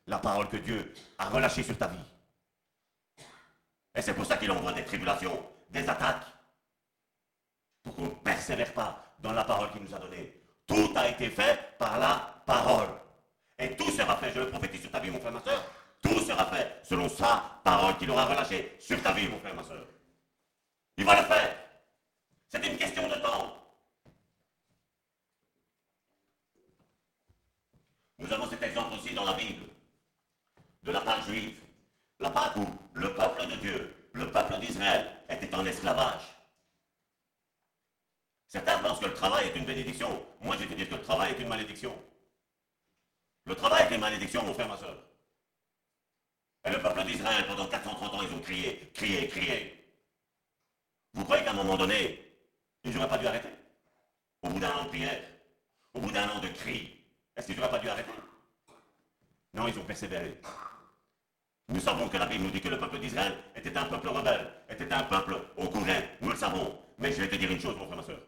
la parole que Dieu a relâchée sur ta vie. Et c'est pour ça qu'il envoie des tribulations, des attaques, pour qu'on ne persévère pas dans la parole qu'il nous a donnée. Tout a été fait par la parole. Et tout sera fait, je le prophétise sur ta vie, mon frère, ma soeur, Tout sera fait selon sa parole qu'il aura relâchée sur ta vie, mon frère, ma soeur. Il va le faire. C'est une question de temps. Nous avons cet exemple aussi dans la Bible, de la part juive, la part où le peuple de Dieu, le peuple d'Israël, était en esclavage. Certains pensent que le travail est une bénédiction. Moi, je vais te dire que le travail est une malédiction. Le travail est une malédiction, mon frère, ma soeur. Et le peuple d'Israël, pendant 430 ans, ils ont crié, crié, crié. Vous croyez qu'à un moment donné, ils n'auraient pas dû arrêter? Au bout d'un an de prière, au bout d'un an de cri, est-ce qu'ils n'auraient pas dû arrêter? Non, ils ont persévéré. Nous savons que la Bible nous dit que le peuple d'Israël était un peuple rebelle, était un peuple au courant. Nous le savons. Mais je vais te dire une chose, mon frère, ma soeur.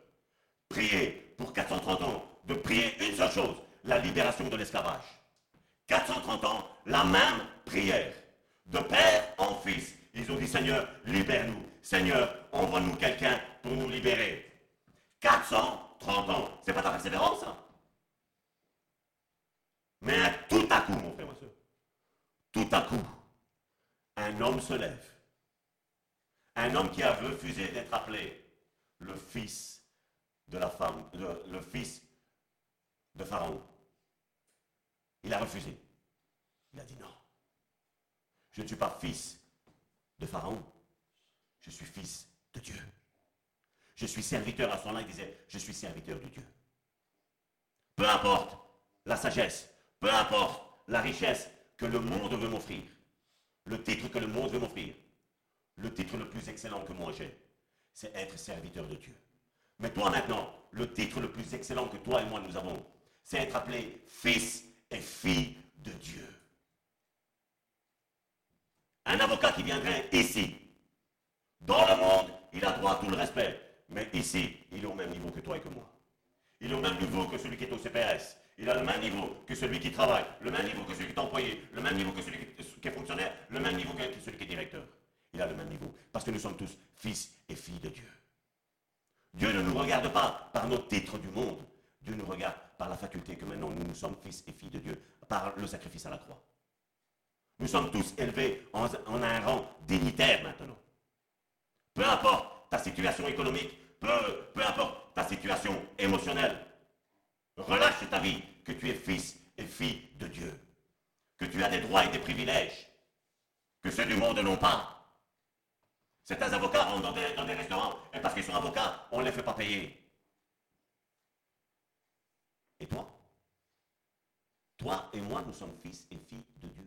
Prier pour 430 ans, de prier une seule chose, la libération de l'esclavage. 430 ans, la même prière. De père en fils. Ils ont dit, Seigneur, libère-nous. Seigneur, envoie-nous quelqu'un pour nous libérer. 430 ans. C'est pas ta persévérance, ça Mais tout à coup, mon frère, ma soeur, tout à coup, un homme se lève. Un homme qui a refusé d'être appelé le fils de la femme, le, fils de Pharaon. Il a refusé. Il a dit non. Je ne suis pas fils de Pharaon. Je suis fils de Dieu. Je suis serviteur à son nom. Il disait, je suis serviteur de Dieu. Peu importe la sagesse, peu importe la richesse que le monde veut m'offrir, le titre que le monde veut m'offrir, le titre le plus excellent que moi j'ai, c'est être serviteur de Dieu. Mais toi maintenant, le titre le plus excellent que toi et moi nous avons, c'est être appelé fils et fille de Dieu. Un avocat qui viendrait ici, dans le monde, il a droit à tout le respect. Mais ici, il est au même niveau que toi et que moi. Il est au même niveau que celui qui est au CPS. Il a le même niveau que celui qui travaille, le même niveau que celui qui est employé, le même niveau que celui qui est fonctionnaire, le même niveau que celui qui est directeur. Il a le même niveau. Parce que nous sommes tous fils et filles de Dieu. Dieu ne nous regarde pas par nos titres du monde. Dieu nous regarde par la faculté que maintenant nous, nous sommes fils et filles de Dieu, par le sacrifice à la croix. Nous sommes tous élevés en, un rang dignitaire maintenant. Peu importe ta situation économique, peu, peu importe ta situation émotionnelle, relâche ta vie que tu es fils et fille de Dieu, que tu as des droits et des privilèges que ceux du monde n'ont pas. Certains avocats rentrent dans des, dans des restaurants et parce qu'ils sont avocats, on ne les fait pas payer. Et toi? Toi et moi, nous sommes fils et filles de Dieu.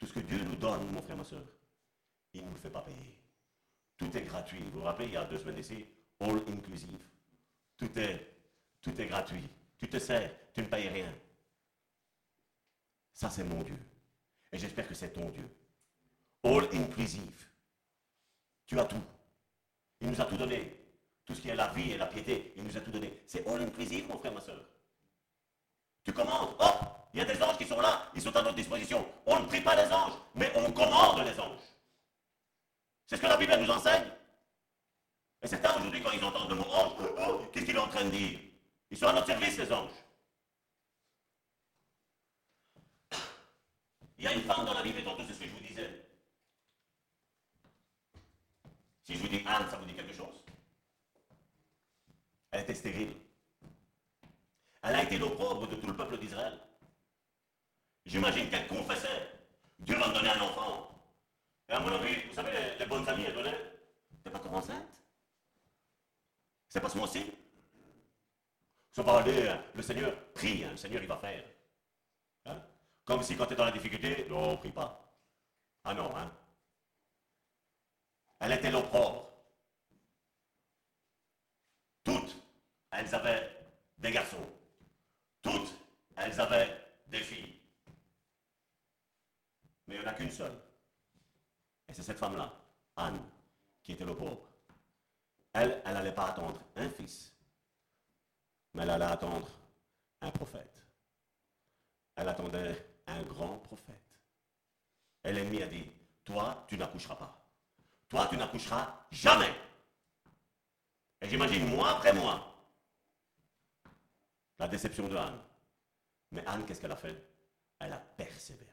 Tout ce que Dieu nous donne, mon frère, ma soeur, il ne nous fait pas payer. Tout est gratuit. Vous vous rappelez, il y a deux semaines ici, all inclusive. Tout est, tout est gratuit. Tu te sers, tu ne payes rien. Ça, c'est mon Dieu. Et j'espère que c'est ton Dieu. All inclusive. Tu as tout. Il nous a tout donné. Tout ce qui est la vie et la piété, il nous a tout donné. C'est all inclusive, mon frère, ma soeur. Tu commandes, hop, il y a des anges qui sont là, ils sont à notre disposition. On ne prie pas les anges, mais on commande les anges. C'est ce que la Bible nous enseigne. Et certains aujourd'hui, quand ils entendent le mot ange, oh, qu'est-ce qu'il est en train de dire? Ils sont à notre service, les anges. Il y a une femme dans la Bible, et tantôt c'est ce que je vous disais. Si je vous dis Anne, ça vous dit quelque chose. Elle était stérile. Elle a été l'opprobre de tout le peuple d'Israël. J'imagine qu'elle confessait. Dieu va me donner un enfant. Et à mon avis, vous savez, les, bonnes amies, elles donnaient. T'es pas encore enceinte? C'est pas ce mois-ci? Ils sont allés, le Seigneur prie, hein, le Seigneur il va faire. Hein? Comme si quand tu es dans la difficulté, non, prie pas. Ah non, hein Elle était l'opprobre. Toutes, elles avaient des garçons. Toutes, elles avaient des filles. Mais il n'y en a qu'une seule. Et c'est cette femme-là, Anne, qui était pauvre. Elle, elle n'allait pas attendre un fils, mais elle allait attendre un prophète. Elle attendait un grand prophète. Et l'ennemi a dit, toi, tu n'accoucheras pas. Toi, tu n'accoucheras jamais. Et j'imagine, moi après moi, la déception de Anne. Mais Anne, qu'est-ce qu'elle a fait? Elle a persévéré.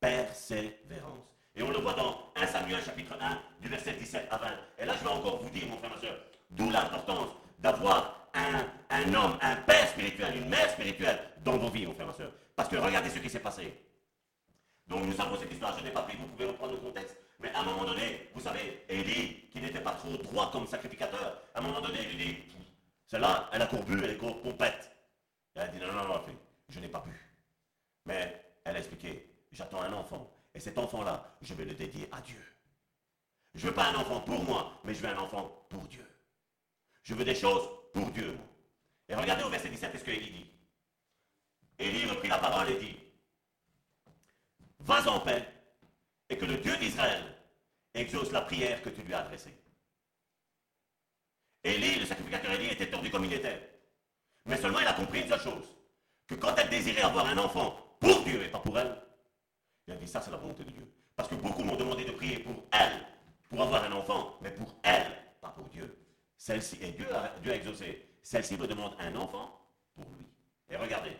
persévérance. Et on le voit dans 1 Samuel chapitre 1, du verset 17 à 20. Et là, je vais encore vous dire, mon frère, ma soeur, d'où l'importance d'avoir un, un homme, un père spirituel, une mère spirituelle dans vos vies, mon frère, ma soeur. Parce que regardez ce qui s'est passé. Donc nous savons cette histoire, je n'ai pas pris, vous pouvez reprendre le contexte. Mais à un moment donné, vous savez, Élie, qui n'était pas trop droit comme sacrificateur, à un moment donné, il dit, celle-là, elle a courbu, elle est complète. Elle a dit, non, non, non, je n'ai pas pu. Mais elle a expliqué, j'attends un enfant. Et cet enfant-là, je vais le dédier à Dieu. Je ne veux pas un enfant pour moi, mais je veux un enfant pour Dieu. Je veux des choses pour Dieu. Et regardez au verset 17, qu'est-ce que Élie dit? Élie reprit la parole et dit, vas en paix, et que le Dieu d'Israël exauce la prière que tu lui as adressée. Élie, le sacrificateur Élie, était tordu comme il était. Mais seulement il a compris une seule chose, que quand elle désirait avoir un enfant pour Dieu et pas pour elle, il a dit ça c'est la volonté de Dieu. Parce que beaucoup m'ont demandé de prier pour elle, pour avoir un enfant, mais pour elle, pas pour Dieu. Celle-ci, et Dieu a, Dieu exaucé. Celle-ci me demande un enfant pour lui. Et regardez,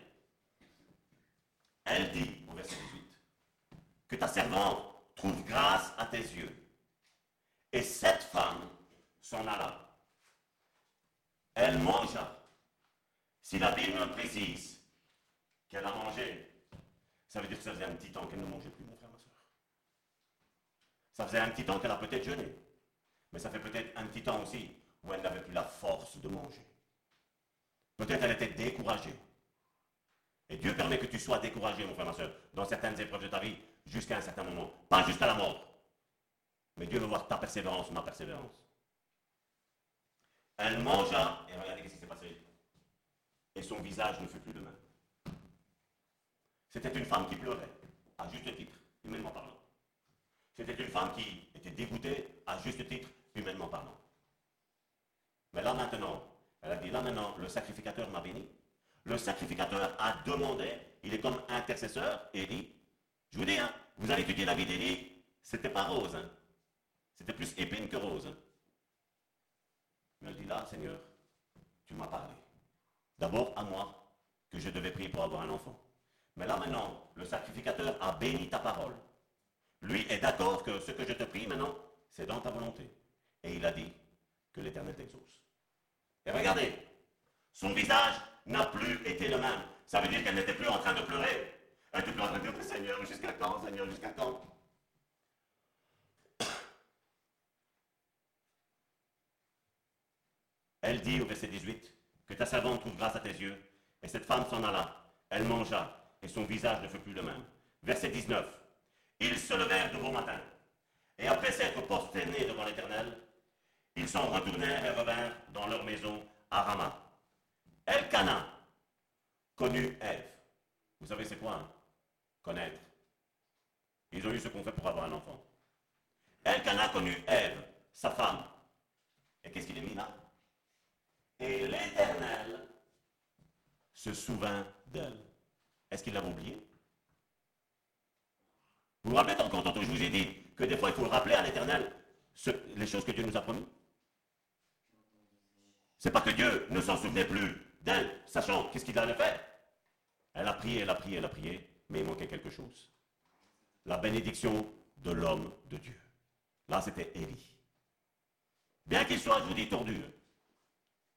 elle dit au verset 18, que ta servante trouve grâce à tes yeux. Et cette femme s'en alla. Elle mangea. Si la Bible précise qu'elle a mangé, ça veut dire que ça faisait un petit temps qu'elle ne mangeait plus, mon frère, ma soeur. Ça faisait un petit temps qu'elle a peut-être jeûné. Mais ça fait peut-être un petit temps aussi où elle n'avait plus la force de manger. Peut-être elle était découragée. Et Dieu permet que tu sois découragé, mon frère, ma soeur, dans certaines épreuves de ta vie, jusqu'à un certain moment. Pas jusqu'à la mort. Mais Dieu veut voir ta persévérance, ma persévérance. Elle mangea, et regardez ce qui s'est passé. Et son visage ne fut plus le même. C'était une femme qui pleurait, à juste titre, humainement parlant. C'était une femme qui était dégoûtée, à juste titre, humainement parlant. Mais là maintenant, elle a dit, là maintenant, le sacrificateur m'a béni. Le sacrificateur a demandé, il est comme intercesseur, et dit, je vous dis, hein, vous allez étudier la vie d'Élie, c'était pas rose. Hein. C'était plus épine que rose. Mais elle dit là, Seigneur, tu m'as parlé. D'abord à moi, que je devais prier pour avoir un enfant. Mais là maintenant, le sacrificateur a béni ta parole. Lui est d'accord que ce que je te prie maintenant, c'est dans ta volonté. Et il a dit que l'Éternel t'exauce. Et regardez, son visage n'a plus été le même. Ça veut dire qu'elle n'était plus en train de pleurer. Elle était plus Seigneur, jusqu'à quand, Seigneur, jusqu'à quand? Elle dit au verset 18, que ta servante trouve grâce à tes yeux. Et cette femme s'en alla. Elle mangea, et son visage ne fut plus le même. Verset 19. Ils se levèrent de bon matin. Et après s'être prosternés devant l'Éternel, ils s'en retournèrent et revinrent dans leur maison à Rama. Elkana connut Ève. Vous savez c'est quoi hein? Connaître. Ils ont eu ce qu'on fait pour avoir un enfant. Elkana connut Ève, sa femme. Et qu'est-ce qu'il est mis là? Et l'Éternel se souvint d'elle. Est-ce qu'il l'avait oublié? Vous vous rappelez quand tantôt je vous ai dit que des fois il faut rappeler à l'Éternel les choses que Dieu nous a promis? C'est pas que Dieu ne s'en souvenait plus d'elle, sachant qu'est-ce qu'il allait faire. Elle a prié, elle a prié, elle a prié, mais il manquait quelque chose. La bénédiction de l'homme de Dieu. Là, c'était Élie. Bien qu'il soit, je vous dis, tordu,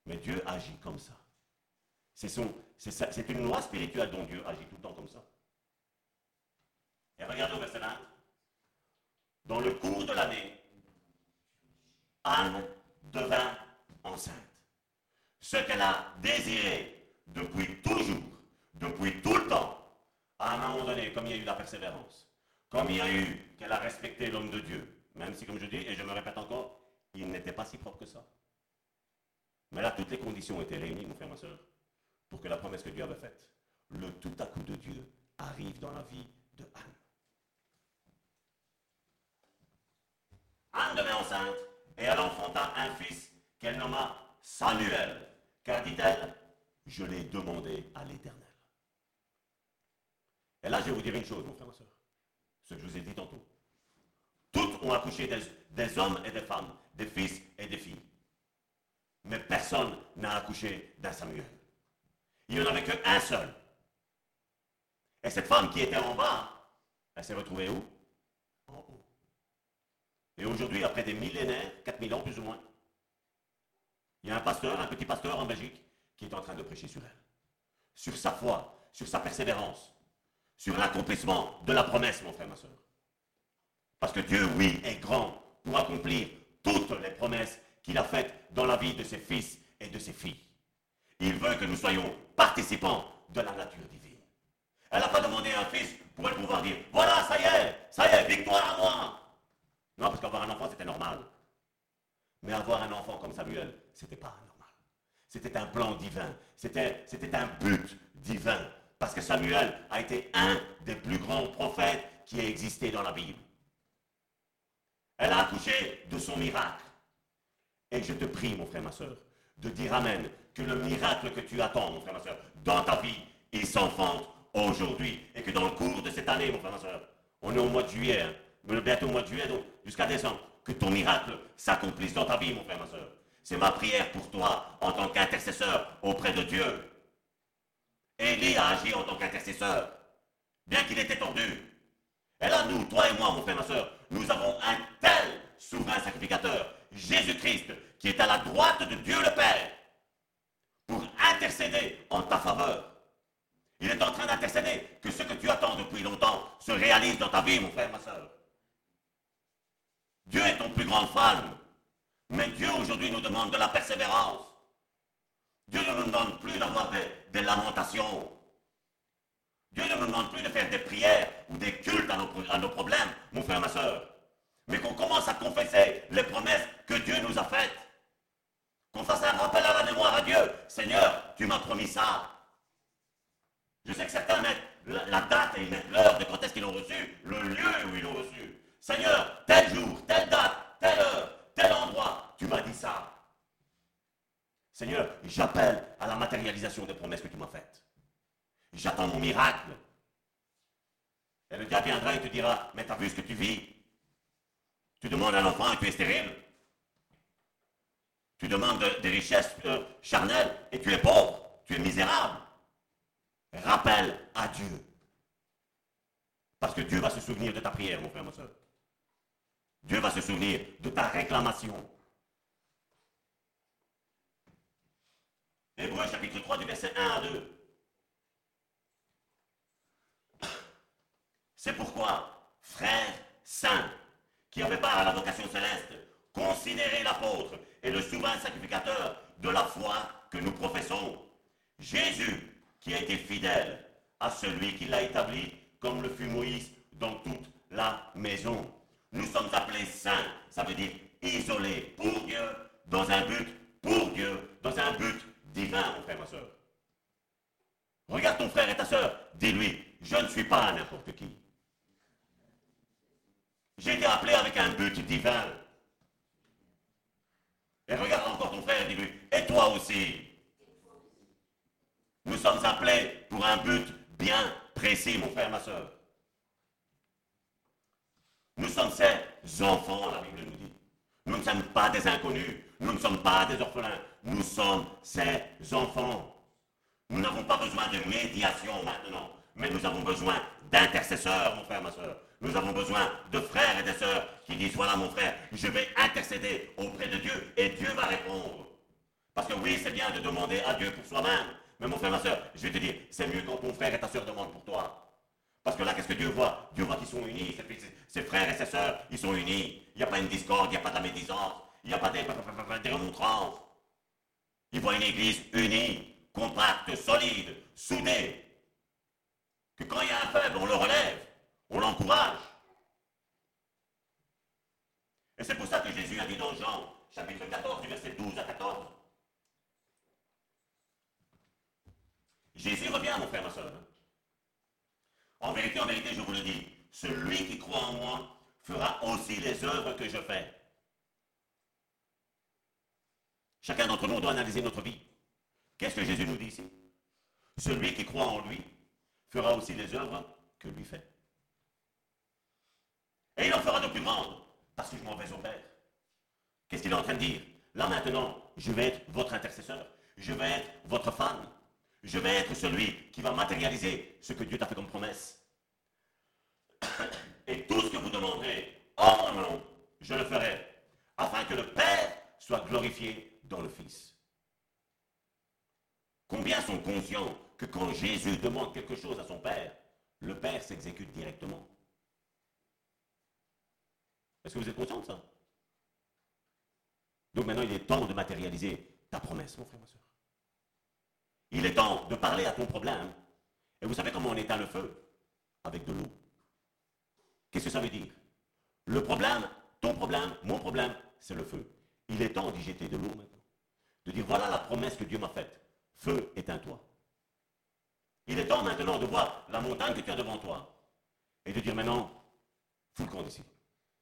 mais Dieu agit comme ça. C'est une loi spirituelle dont Dieu agit tout le temps comme ça. Et regardez au verset 20. Dans le cours de l'année, Anne devint enceinte. Ce qu'elle a désiré depuis toujours, depuis tout le temps, à un moment donné, comme il y a eu la persévérance, comme il y a eu qu'elle a respecté l'homme de Dieu, même si, comme je dis, et je me répète encore, il n'était pas si propre que ça. Mais là, toutes les conditions étaient réunies, mon frère, ma soeur, pour que la promesse que Dieu avait faite, le tout à coup de Dieu, arrive dans la vie de Anne. Anne devint enceinte et elle enfanta un fils qu'elle nomma Samuel. Car dit-elle, je l'ai demandé à l'Éternel. Et là, je vais vous dire une chose, mon frère, ma soeur. Ce que je vous ai dit tantôt. Toutes ont accouché des, des hommes et des femmes, des fils et des filles. Mais personne n'a accouché d'un Samuel. Il n'y en avait qu'un seul. Et cette femme qui était en bas, Elle s'est retrouvée où? En haut. Et aujourd'hui, après des millénaires, 4000 ans plus ou moins, il y a un pasteur, un petit pasteur en Belgique, qui est en train de prêcher sur elle. Sur sa foi, sur sa persévérance, sur l'accomplissement de la promesse, mon frère, ma soeur. Parce que Dieu, oui, est grand pour accomplir toutes les promesses qu'il a faites dans la vie de ses fils et de ses filles. Il veut que nous soyons participants de la nature divine. Elle n'a pas demandé un fils pour pouvoir dire, voilà, ça y est, ça y est, victoire à moi. Non, parce qu'avoir un enfant, c'était normal. Mais avoir un enfant comme Samuel, c'était pas normal. C'était un plan divin. C'était un but divin. Parce que Samuel a été un des plus grands prophètes qui ait existé dans la Bible. Elle a accouché de son miracle. Et je te prie, mon frère, ma soeur, de dire Amen, que le miracle que tu attends, mon frère, ma soeur, dans ta vie, il s'enfante aujourd'hui. Et que dans le cours de cette année, mon frère, ma soeur, on est au mois de juillet, hein, bientôt au mois de juillet, donc jusqu'à décembre, que ton miracle s'accomplisse dans ta vie, mon frère, ma soeur. C'est ma prière pour toi en tant qu'intercesseur auprès de Dieu. Élie a agi en tant qu'intercesseur, bien qu'il était tordu. Et là, nous, toi et moi, mon frère, ma soeur, nous avons un tel souverain sacrificateur, Jésus-Christ, qui est à la droite de Dieu le Père, pour intercéder en ta faveur. Il est en train d'intercéder que ce que tu attends depuis longtemps se réalise dans ta vie, mon frère, ma soeur. Dieu est ton plus grand fan. Mais Dieu aujourd'hui nous demande de la persévérance. Dieu ne nous demande plus d'avoir des, lamentations. Dieu ne nous demande plus de faire des prières ou des cultes à nos, problèmes, mon frère, ma soeur. Mais qu'on commence à confesser les promesses que Dieu nous a faites. Qu'on fasse un rappel à la mémoire à Dieu. Seigneur, tu m'as promis ça. Je sais que certains mettent la, date et l'heure de quand est-ce qu'ils l'ont reçu, le lieu où ils l'ont reçu. Seigneur, tel jour, telle date, telle heure, tel endroit, tu m'as dit ça. Seigneur, j'appelle à la matérialisation des promesses que tu m'as faites. J'attends mon miracle. Et le diable viendra et te dira, mais t'as vu ce que tu vis? Tu demandes un enfant et tu es stérile. Tu demandes des richesses euh, charnelles et tu es pauvre, tu es misérable. Rappelle à Dieu. Parce que Dieu va se souvenir de ta prière, mon frère, ma soeur. Dieu va se souvenir de ta réclamation. Hébreu chapitre 3 du verset 1 à 2. C'est pourquoi, frères saints, qui avaient part à la vocation céleste, considérez l'apôtre et le souverain sacrificateur de la foi que nous professons, Jésus, qui a été fidèle à celui qui l'a établi, comme le fut Moïse dans toute la maison. Nous sommes appelés saints, ça veut dire isolés pour Dieu, dans un but pour Dieu, dans un but divin, mon frère, ma soeur. Regarde ton frère et ta soeur, dis-lui, je ne suis pas n'importe qui. J'ai été appelé avec un but divin. Et regarde encore ton frère, dis-lui, et toi aussi. Nous sommes appelés pour un but bien précis, mon frère, ma soeur. Nous sommes ces enfants, la Bible nous dit. Nous ne sommes pas des inconnus. Nous ne sommes pas des orphelins. Nous sommes ces enfants. Nous n'avons pas besoin de médiation maintenant, mais nous avons besoin d'intercesseurs, mon frère, ma soeur. Nous avons besoin de frères et de sœurs qui disent, voilà mon frère, je vais intercéder auprès de Dieu et Dieu va répondre. Parce que oui, c'est bien de demander à Dieu pour soi-même, mais mon frère, ma soeur, je vais te dire, c'est mieux quand ton frère et ta soeur demandent pour toi. Parce que là, qu'est-ce que Dieu voit? Dieu voit qu'ils sont unis, ses frères et ses sœurs, ils sont unis. Il n'y a pas une discorde, il n'y a pas de la médisance, il n'y a pas des, des remontrances. Il voit une église unie, compacte, solide, soudée. Que quand il y a un faible, on le relève, on l'encourage. Et c'est pour ça que Jésus a dit dans Jean, chapitre 14, du verset 12 à 14. Jésus revient, mon frère, ma soeur. En vérité, en vérité, je vous le dis, celui qui croit en moi fera aussi les œuvres que je fais. Chacun d'entre nous doit analyser notre vie. Qu'est-ce que Jésus nous dit ici? Celui qui croit en lui fera aussi les œuvres que lui fait. Et il en fera de plus grandes, parce que je m'en vais au Père. Qu'est-ce qu'il est en train de dire? Là maintenant, je vais être votre intercesseur. Je vais être votre femme. Je vais être celui qui va matérialiser ce que Dieu t'a fait comme promesse. Et tout ce que vous demanderez en mon nom, je le ferai, afin que le Père soit glorifié dans le Fils. Combien sont conscients que quand Jésus demande quelque chose à son Père, le Père s'exécute directement? Est-ce que vous êtes conscient de ça? Donc maintenant, il est temps de matérialiser ta promesse, mon frère, ma soeur. Il est temps de parler à ton problème. Et vous savez comment on éteint le feu? Avec de l'eau. Qu'est-ce que ça veut dire? Le problème, ton problème, mon problème, c'est le feu. Il est temps d'y jeter de l'eau maintenant. De dire voilà la promesse que Dieu m'a faite. Feu, éteins-toi. Il est temps maintenant de voir la montagne que tu as devant toi. Et de dire maintenant, fous le camp d'ici.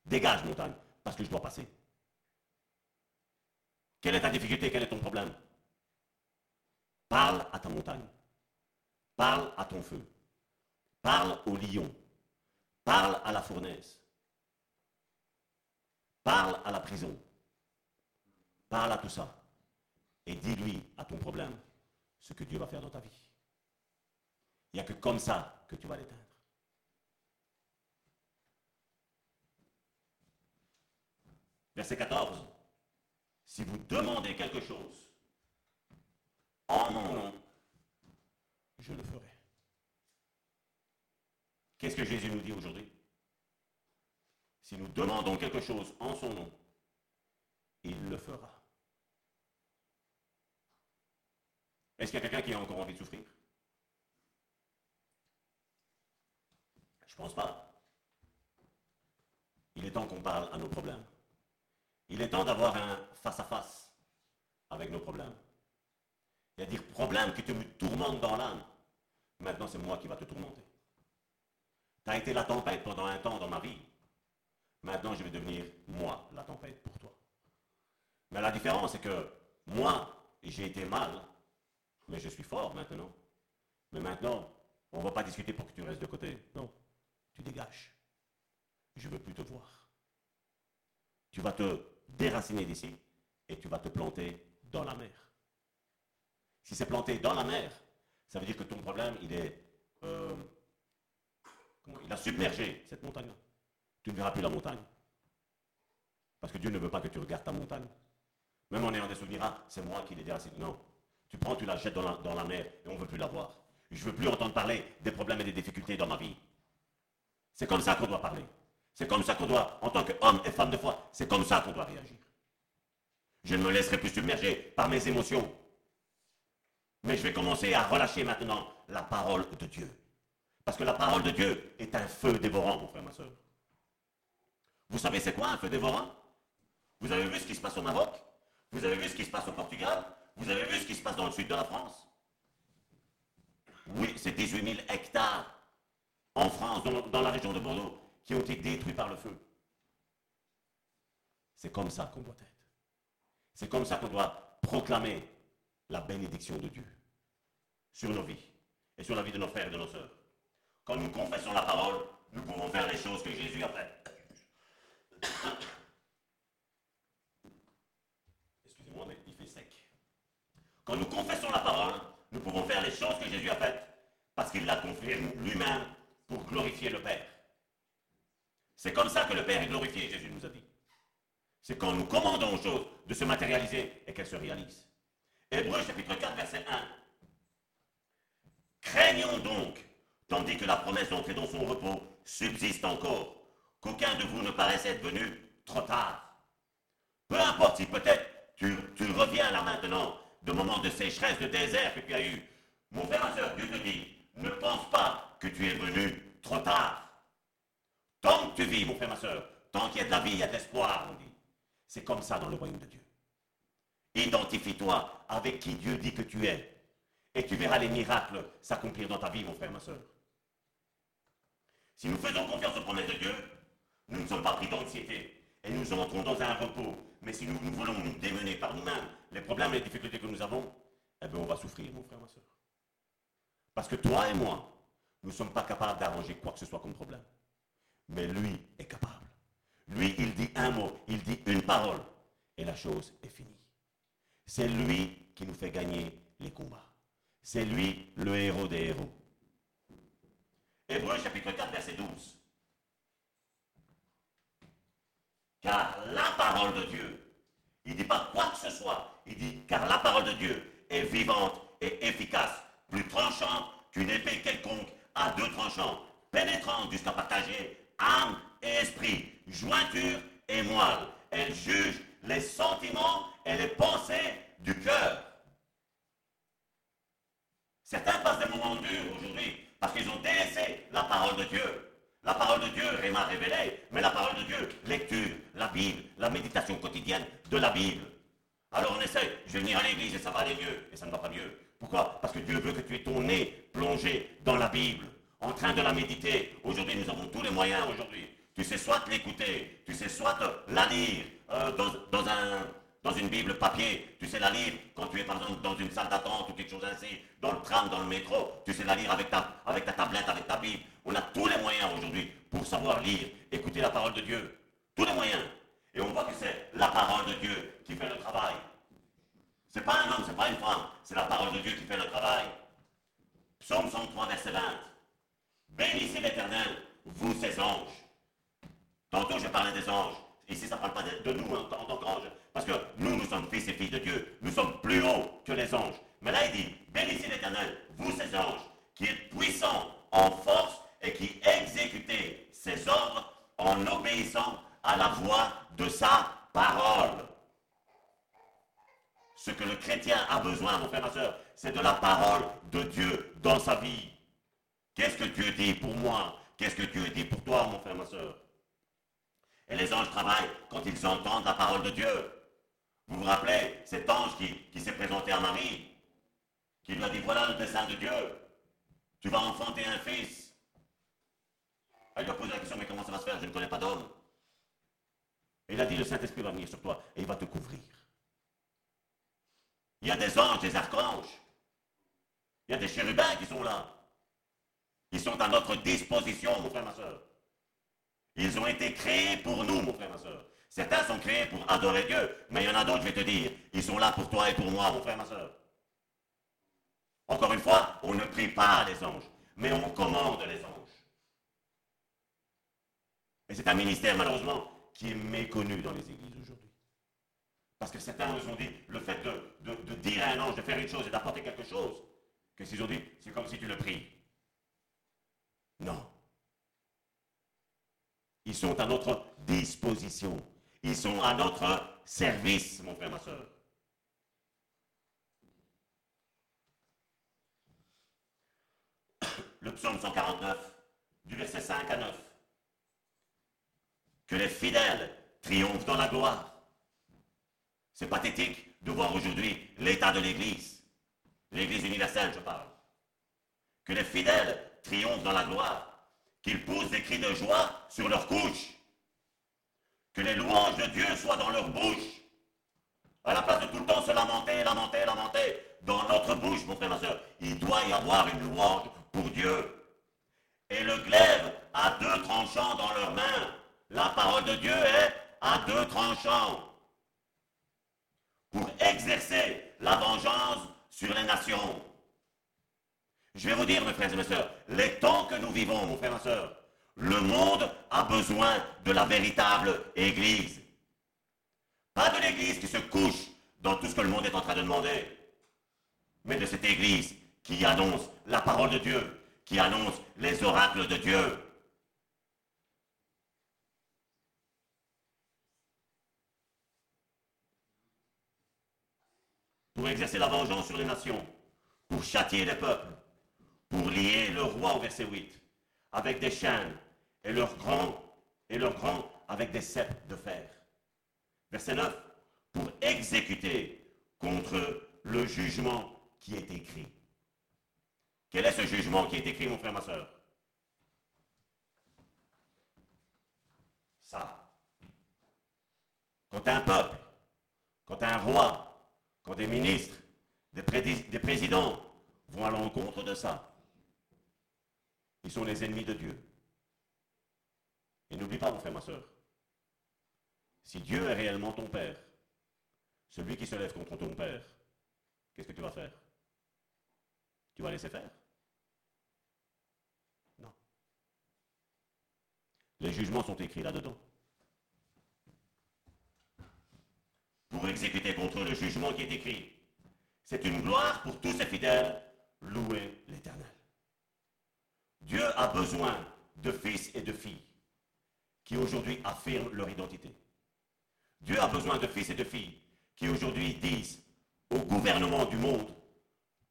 Dégage montagne, parce que je dois passer. Quelle est ta difficulté? Quel est ton problème? Parle à ta montagne. Parle à ton feu. Parle au lion. Parle à la fournaise. Parle à la prison. Parle à tout ça. Et dis-lui à ton problème ce que Dieu va faire dans ta vie. Il n'y a que comme ça que tu vas l'éteindre. Verset 14. Si vous demandez quelque chose en mon nom, je le ferai. Qu'est-ce que Jésus nous dit aujourd'hui? Si nous demandons quelque chose en son nom, il le fera. Est-ce qu'il y a quelqu'un qui a encore envie de souffrir? Je ne pense pas. Il est temps qu'on parle à nos problèmes. Il est temps d'avoir un face-à-face avec nos problèmes. Il y a problème qui te tourmente dans l'âme. Maintenant, c'est moi qui va te tourmenter. Tu as été la tempête pendant un temps dans ma vie. Maintenant, je vais devenir moi la tempête pour toi. Mais la différence, c'est que moi, j'ai été mal, mais je suis fort maintenant. Mais maintenant, on ne va pas discuter pour que tu restes de côté. Non, tu dégages. Je ne veux plus te voir. Tu vas te déraciner d'ici et tu vas te planter dans la mer. Si c'est planté dans la mer, ça veut dire que ton problème, il est... Euh, il a submergé cette montagne-là. Tu ne verras plus la montagne. Parce que Dieu ne veut pas que tu regardes ta montagne. Même en ayant des souvenirs, ah, c'est moi qui l'ai déraciné. Non. Tu prends, tu la jettes dans la, mer et on ne veut plus la voir. Je ne veux plus entendre parler des problèmes et des difficultés dans ma vie. C'est comme ça qu'on doit parler. C'est comme ça qu'on doit, en tant qu'homme et femme de foi, c'est comme ça qu'on doit réagir. Je ne me laisserai plus submerger par mes émotions. Mais je vais commencer à relâcher maintenant la parole de Dieu. Parce que la parole de Dieu est un feu dévorant, mon frère, ma soeur. Vous savez c'est quoi un feu dévorant? Vous avez vu ce qui se passe au Maroc? Vous avez vu ce qui se passe au Portugal? Vous avez vu ce qui se passe dans le sud de la France? Oui, c'est 18 000 hectares en France, dans, la région de Bordeaux, qui ont été détruits par le feu. C'est comme ça qu'on doit être. C'est comme ça qu'on doit proclamer la bénédiction de Dieu sur nos vies et sur la vie de nos frères et de nos sœurs. Quand nous confessons la parole, nous pouvons faire les choses que Jésus a faites. Excusez-moi, mais il fait sec. Quand nous confessons la parole, nous pouvons faire les choses que Jésus a faites, parce qu'il l'a confié lui-même pour glorifier le Père. C'est comme ça que le Père est glorifié, Jésus nous a dit. C'est quand nous commandons aux choses de se matérialiser et qu'elles se réalisent. Hébreu chapitre 4, verset 1. Craignons donc, tandis que la promesse d'entrer dans son repos subsiste encore, qu'aucun de vous ne paraisse être venu trop tard. Peu importe si peut-être tu, reviens là maintenant de moments de sécheresse, de désert que tu as eu. Mon frère, ma soeur, Dieu te dit, ne pense pas que tu es venu trop tard. Tant que tu vis, mon frère, ma soeur, tant qu'il y a de la vie, il y a de l'espoir, on dit. C'est comme ça dans le royaume de Dieu. Identifie-toi avec qui Dieu dit que tu es. Et tu verras les miracles s'accomplir dans ta vie, mon frère, ma soeur. Si nous faisons confiance aux promesses de Dieu, nous ne sommes pas pris d'anxiété. Et nous entrons dans un repos. Mais si nous, voulons nous démener par nous-mêmes les problèmes et les difficultés que nous avons, eh bien on va souffrir, mon frère, ma soeur. Parce que toi et moi, nous ne sommes pas capables d'arranger quoi que ce soit comme problème. Mais lui est capable. Lui, il dit un mot, il dit une parole, et la chose est finie. C'est lui qui nous fait gagner les combats. C'est lui le héros des héros. Hébreu chapitre 4, verset 12. Car la parole de Dieu, il ne dit pas quoi que ce soit, il dit car la parole de Dieu est vivante et efficace, plus tranchante qu'une épée quelconque à deux tranchants, pénétrant jusqu'à partager âme et esprit, jointure et moelle. Elle juge les sentiments et les pensées du cœur. Certains passent des moments durs aujourd'hui parce qu'ils ont délaissé la parole de Dieu. La parole de Dieu m'a révélé, mais la parole de Dieu, lecture, la Bible, la méditation quotidienne de la Bible. Alors on essaie, je vais venir à l'église et ça va aller mieux, et ça ne va pas mieux. Pourquoi? Parce que Dieu veut que tu aies ton nez plongé dans la Bible, en train de la méditer. Aujourd'hui, nous avons tous les moyens aujourd'hui. Tu sais soit l'écouter, tu sais soit la lire euh, dans, un, dans une Bible papier, tu sais la lire quand tu es par exemple dans une salle d'attente ou quelque chose ainsi, dans le tram, dans le métro, tu sais la lire avec ta, avec ta tablette, avec ta Bible. On a tous les moyens aujourd'hui pour savoir lire, écouter la parole de Dieu. Tous les moyens. Et on voit que c'est la parole de Dieu qui fait le travail. C'est pas un homme, c'est pas une femme, c'est la parole de Dieu qui fait le travail. Psaume 103, verset 20. Bénissez l'Éternel, vous ses anges. Tantôt je parlais des anges. Ici, ça ne parle pas de, nous en, tant qu'anges. Parce que nous, nous sommes fils et filles de Dieu. Nous sommes plus hauts que les anges. Mais là, il dit, bénissez l'Éternel, vous ses anges, qui êtes puissants en force et qui exécutez ses ordres en obéissant à la voix de sa parole. Ce que le chrétien a besoin, mon frère, ma soeur, c'est de la parole de Dieu dans sa vie. Qu'est-ce que Dieu dit pour moi? Qu'est-ce que Dieu dit pour toi, mon frère, ma soeur? Et les anges travaillent quand ils entendent la parole de Dieu. Vous vous rappelez cet ange qui, s'est présenté à Marie, qui lui a dit, voilà le dessein de Dieu. Tu vas enfanter un fils. Elle lui a posé la question, mais comment ça va se faire? Je ne connais pas d'homme. Il a dit, le Saint-Esprit va venir sur toi et il va te couvrir. Il y a des anges, des archanges. Il y a des chérubins qui sont là. Ils sont à notre disposition, mon frère, ma soeur. Ils ont été créés pour nous, mon frère, ma soeur. Certains sont créés pour adorer Dieu, mais il y en a d'autres, je vais te dire, ils sont là pour toi et pour moi, mon frère, ma soeur. Encore une fois, on ne prie pas les anges, mais on commande les anges. Et c'est un ministère, malheureusement, qui est méconnu dans les églises aujourd'hui. Parce que certains nous ont dit, le fait de, dire à un ange de faire une chose et d'apporter quelque chose, qu'est-ce qu'ils ont dit C'est comme si tu le pries. Non. Ils sont à notre disposition. Ils sont à notre service, mon frère, ma soeur. Le psaume 149, du verset 5 à 9. Que les fidèles triomphent dans la gloire. C'est pathétique de voir aujourd'hui l'état de l'Église. L'Église universelle, je parle. Que les fidèles triomphe dans la gloire, qu'ils poussent des cris de joie sur leurs couches, que les louanges de Dieu soient dans leur bouche, à la place de tout le temps se lamenter, lamenter, lamenter, dans notre bouche, mon frère, ma soeur, il doit y avoir une louange pour Dieu. Et le glaive a deux tranchants dans leurs mains. La parole de Dieu est à deux tranchants pour exercer la vengeance sur les nations. Je vais vous dire, mes frères et mes sœurs, les temps que nous vivons, mon frère et ma soeur, le monde a besoin de la véritable Église. Pas de l'Église qui se couche dans tout ce que le monde est en train de demander, mais de cette Église qui annonce la parole de Dieu, qui annonce les oracles de Dieu. Pour exercer la vengeance sur les nations, pour châtier les peuples, pour lier le roi au verset 8 avec des chaînes et leurs grands avec des ceps de fer. Verset 9 pour exécuter contre le jugement qui est écrit. Quel est ce jugement qui est écrit, mon frère, ma soeur? Ça. Quand un peuple, quand un roi, quand des ministres, des, des présidents vont à l'encontre de ça, ils sont les ennemis de Dieu. Et n'oublie pas, mon frère, ma soeur, si Dieu est réellement ton Père, celui qui se lève contre ton Père, qu'est-ce que tu vas faire? Tu vas laisser faire? Non. Les jugements sont écrits là-dedans. pour exécuter contre le jugement qui est écrit. C'est une gloire pour tous ses fidèles. Louez l'Éternel. Dieu a besoin de fils et de filles qui aujourd'hui affirment leur identité. Dieu a besoin de fils et de filles qui aujourd'hui disent au gouvernement du monde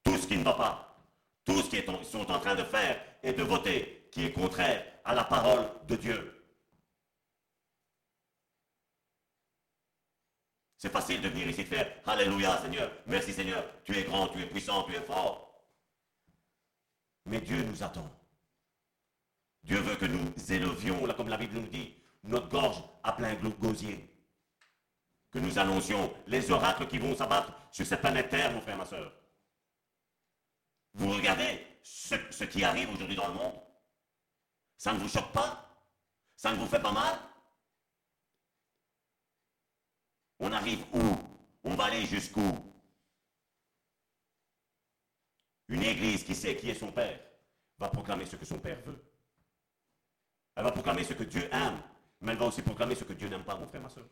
tout ce qui ne va pas, tout ce qu'ils sont en train de faire et de voter qui est contraire à la parole de Dieu. C'est facile de venir ici faire Alléluia Seigneur, merci Seigneur, tu es grand, tu es puissant, tu es fort. Mais Dieu nous attend. Dieu veut que nous élevions, comme la Bible nous dit, notre gorge à plein gosier. Que nous annoncions les oracles qui vont s'abattre sur cette planète Terre, mon frère, ma soeur. Vous regardez ce qui arrive aujourd'hui dans le monde. Ça ne vous choque pas? Ça ne vous fait pas mal? On arrive où? On va aller jusqu'où? Une église qui sait qui est son père va proclamer ce que son père veut. Elle va proclamer ce que Dieu aime, mais elle va aussi proclamer ce que Dieu n'aime pas, mon frère, ma soeur.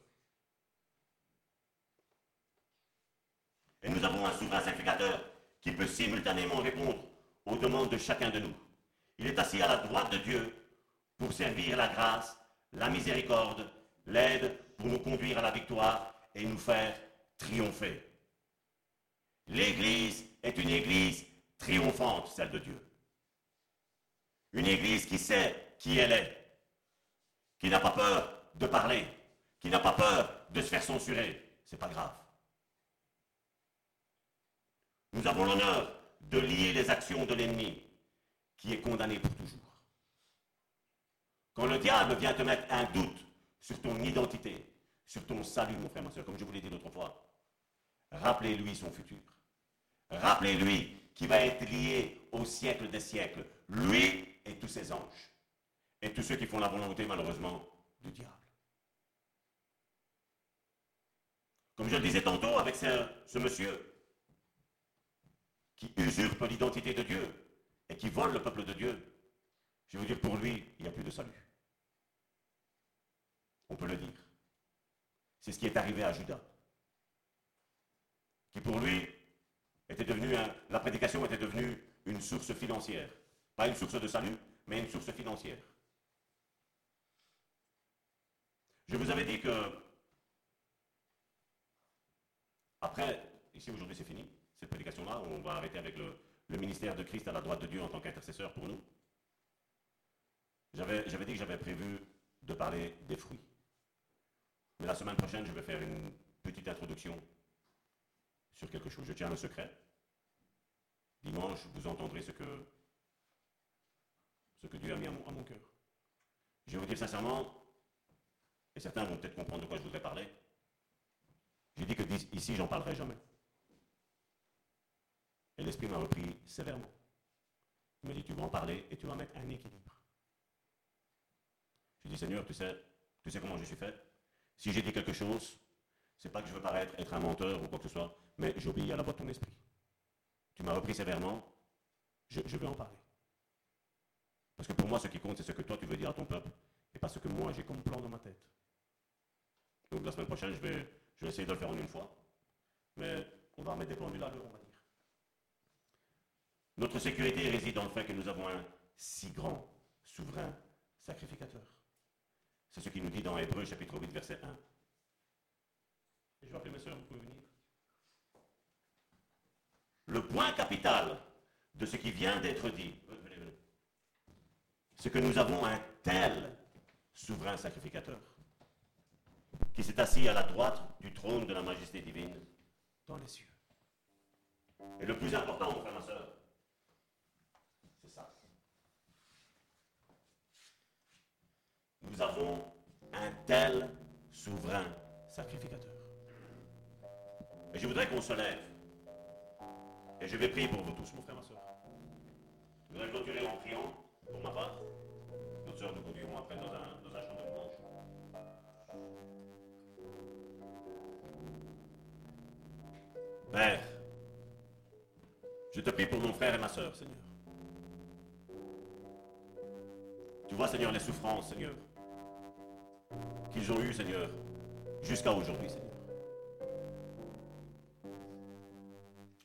Et nous avons un souverain sacrificateur qui peut simultanément répondre aux demandes de chacun de nous. Il est assis à la droite de Dieu pour servir la grâce, la miséricorde, l'aide pour nous conduire à la victoire et nous faire triompher. L'Église est une Église triomphante, celle de Dieu. Une Église qui sait qui elle est, qui n'a pas peur de parler, qui n'a pas peur de se faire censurer. C'est pas grave. Nous avons l'honneur de lier les actions de l'ennemi, qui est condamné pour toujours. Quand le diable vient te mettre un doute sur ton identité, sur ton salut, mon frère, ma soeur, comme je vous l'ai dit l'autre fois, rappelez-lui son futur. Rappelez-lui qui va être lié au siècle des siècles, lui et tous ses anges, et tous ceux qui font la volonté, malheureusement, du diable. Comme je le disais tantôt avec ce, monsieur, qui usurpe l'identité de Dieu et qui vole le peuple de Dieu, je veux dire, pour lui, il n'y a plus de salut. On peut le dire. C'est ce qui est arrivé à Judas, qui pour lui était devenu la prédication était devenue une source financière, pas une source de salut, mais une source financière. Je vous avais dit que après, ici aujourd'hui c'est fini, cette prédication-là, on va arrêter avec le, ministère de Christ à la droite de Dieu en tant qu'intercesseur pour nous. J'avais dit que j'avais prévu de parler des fruits. Mais la semaine prochaine, je vais faire une petite introduction sur quelque chose. Je tiens le secret. Dimanche, vous entendrez ce que, ce que Dieu a mis à mon, cœur. Je vais vous dire sincèrement, certains vont peut-être comprendre de quoi je voudrais parler. J'ai dit que ici, j'en parlerai jamais. Et l'Esprit m'a repris sévèrement. Il m'a dit, tu vas en parler et tu vas mettre un équilibre. J'ai dit, Seigneur, tu sais, tu sais comment je suis fait Si j'ai dit quelque chose, c'est pas que je veux paraître être un menteur ou quoi que ce soit, mais j'obéis à la voix de ton esprit. Tu m'as repris sévèrement, je, je vais en parler. Parce que pour moi, ce qui compte, c'est ce que toi tu veux dire à ton peuple, et pas ce que moi j'ai comme plan dans ma tête. Donc la semaine prochaine, je vais, je vais essayer de le faire en une fois, mais on va remettre des pendules à l'heure, on va dire. Notre sécurité réside dans le fait que nous avons un si grand, souverain sacrificateur. C'est ce qu'il nous dit dans Hébreu chapitre 8, verset 1. Et je vais appeler mes soeurs, vous pouvez venir. Le point capital de ce qui vient d'être dit, c'est que nous avons un tel souverain sacrificateur qui s'est assis à la droite du trône de la majesté divine dans les cieux. Et le plus important, mon frère, ma soeur, c'est ça. Nous avons un tel souverain sacrificateur. Et je voudrais qu'on se lève. Et je vais prier pour vous tous, mon frère, ma soeur. Je voudrais clôturer en priant pour ma part. Notre soeur nous conduirons après dans un, Père, je te prie pour mon frère et ma soeur, Seigneur. Tu vois, Seigneur, les souffrances, Seigneur, qu'ils ont eues, Seigneur, jusqu'à aujourd'hui, Seigneur.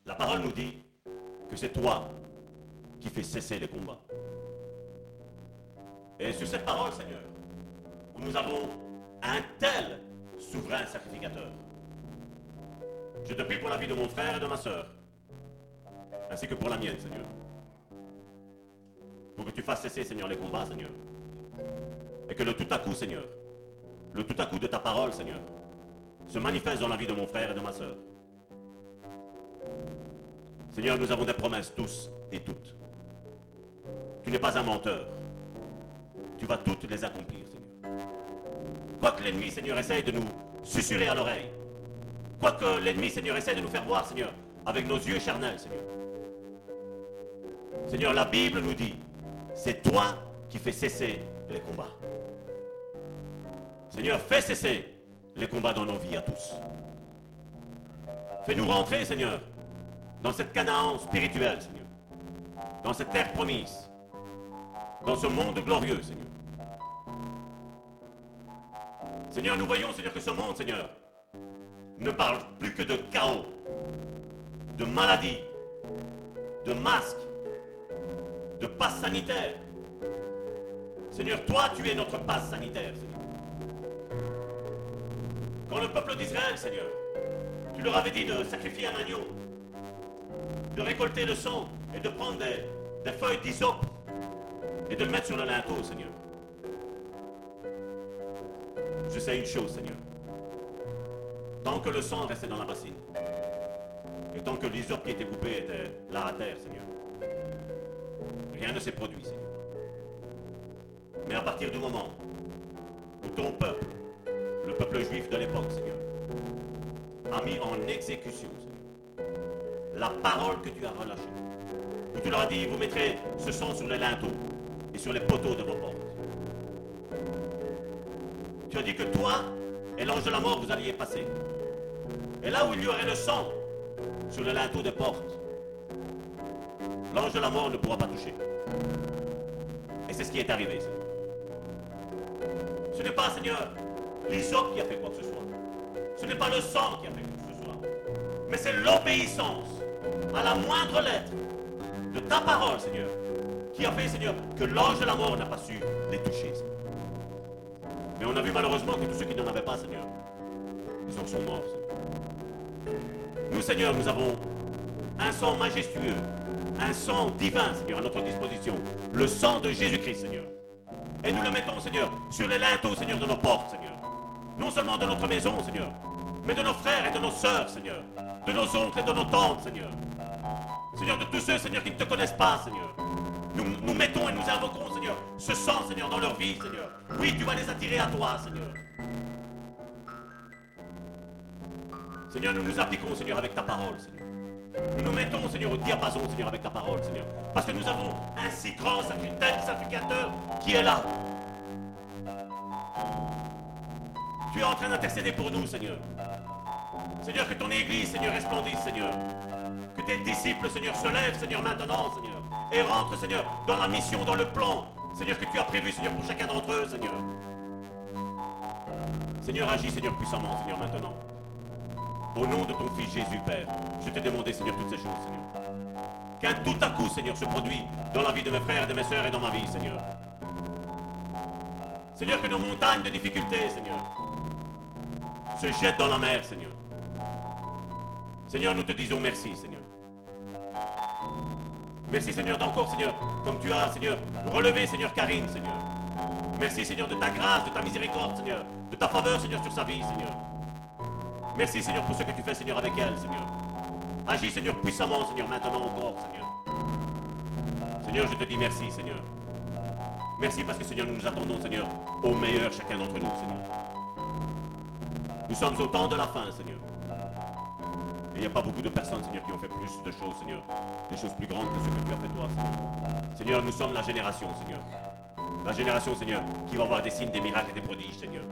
La parole nous dit que c'est toi qui fais cesser les combats. Et sur cette parole, Seigneur, nous avons un tel souverain sacrificateur. Je te prie pour la vie de mon frère et de ma soeur, ainsi que pour la mienne, Seigneur. Pour que tu fasses cesser, Seigneur, les combats, Seigneur. Et que le tout à coup, Seigneur, le tout à coup de ta parole, Seigneur, se manifeste dans la vie de mon frère et de ma soeur. Seigneur, nous avons des promesses tous et toutes. Tu n'es pas un menteur. Tu vas toutes les accomplir, Seigneur. Quoi que l'ennemi, Seigneur, essaye de nous susurrer à l'oreille. Quoi que l'ennemi, Seigneur, essaye de nous faire voir, Seigneur, avec nos yeux charnels, Seigneur. Seigneur, la Bible nous dit, c'est toi qui fais cesser les combats. Seigneur, fais cesser les combats dans nos vies à tous. Fais-nous rentrer, Seigneur, dans cette Canaan spirituelle, Seigneur. Dans cette terre promise. Dans ce monde glorieux, Seigneur. Seigneur, nous voyons, Seigneur, que ce monde, Seigneur, ne parle plus que de chaos, de maladie, de masques, de passe sanitaire. Seigneur, toi, tu es notre passe sanitaire, Seigneur. Quand le peuple d'Israël, Seigneur, tu leur avais dit de sacrifier un agneau, de récolter le sang et de prendre des, des feuilles d'hysope et de le mettre sur le linteau, Seigneur. Je sais une chose, Seigneur. Tant que le sang restait dans la bassine, et tant que l'hysope qui était coupé était là à terre, Seigneur, rien ne s'est produit, Seigneur. Mais à partir du moment où ton peuple, le peuple juif de l'époque, Seigneur, a mis en exécution, la parole que tu as relâchée, où tu leur as dit, vous mettrez ce sang sur les linteaux et sur les poteaux de vos portes. Tu as dit que toi et l'ange de la mort, vous alliez passer. Et là où il y aurait le sang sur le linteau des portes, l'ange de la mort ne pourra pas toucher. Et c'est ce qui est arrivé. Seigneur. Ce n'est pas, Seigneur, l'hysope qui a fait quoi que ce soit. Ce n'est pas le sang qui a fait quoi que ce soit. Mais c'est l'obéissance à la moindre lettre de ta parole, Seigneur, qui a fait, Seigneur, que l'ange de la mort n'a pas su les toucher. Seigneur. Mais on a vu malheureusement que tous ceux qui n'en avaient pas, Seigneur, ils en sont morts. Seigneur. Nous, Seigneur, nous avons un sang majestueux, un sang divin, Seigneur, à notre disposition. Le sang de Jésus-Christ, Seigneur. Et nous le mettons, Seigneur, sur les linteaux, Seigneur, de nos portes, Seigneur. Non seulement de notre maison, Seigneur, mais de nos frères et de nos sœurs, Seigneur. De nos oncles et de nos tantes, Seigneur. Seigneur, de tous ceux, Seigneur, qui ne te connaissent pas, Seigneur. Nous, nous mettons et nous invoquons, Seigneur, ce sang, Seigneur, dans leur vie, Seigneur. Oui, tu vas les attirer à toi, Seigneur. Seigneur, nous nous appliquons, Seigneur, avec ta parole, Seigneur. Nous nous mettons, Seigneur, au diapason, Seigneur, avec ta parole, Seigneur. Parce que nous avons un si grand sacrificateur, qui est là. Tu es en train d'intercéder pour nous, Seigneur. Seigneur, que ton Église, Seigneur, resplendisse, Seigneur. Que tes disciples, Seigneur, se lèvent, Seigneur, maintenant, Seigneur. Et rentrent, Seigneur, dans la mission, dans le plan, Seigneur, que tu as prévu, Seigneur, pour chacun d'entre eux, Seigneur. Seigneur, agis, Seigneur, puissamment, Seigneur, maintenant. Au nom de ton Fils Jésus, Père, je t'ai demandé, Seigneur, toutes ces choses, Seigneur. Qu'un tout à coup, Seigneur, se produit dans la vie de mes frères et de mes sœurs et dans ma vie, Seigneur. Seigneur, que nos montagnes de difficultés, Seigneur, se jettent dans la mer, Seigneur. Seigneur, nous te disons merci, Seigneur. Merci, Seigneur, d'encore, Seigneur, comme tu as, Seigneur, relevé, Seigneur, Karine, Seigneur. Merci, Seigneur, de ta grâce, de ta miséricorde, Seigneur, de ta faveur, Seigneur, sur sa vie, Seigneur. Merci, Seigneur, pour ce que tu fais, Seigneur, avec elle, Seigneur. Agis, Seigneur, puissamment, Seigneur, maintenant encore, Seigneur. Seigneur, je te dis merci, Seigneur. Merci parce que, Seigneur, nous nous attendons, Seigneur, au meilleur, chacun d'entre nous, Seigneur. Nous sommes au temps de la fin, Seigneur. Il n'y a pas beaucoup de personnes, Seigneur, qui ont fait plus de choses, Seigneur. Des choses plus grandes que ce que tu as fait toi, Seigneur. Seigneur, nous sommes la génération, Seigneur. La génération, Seigneur, qui va voir des signes, des miracles et des prodiges, Seigneur.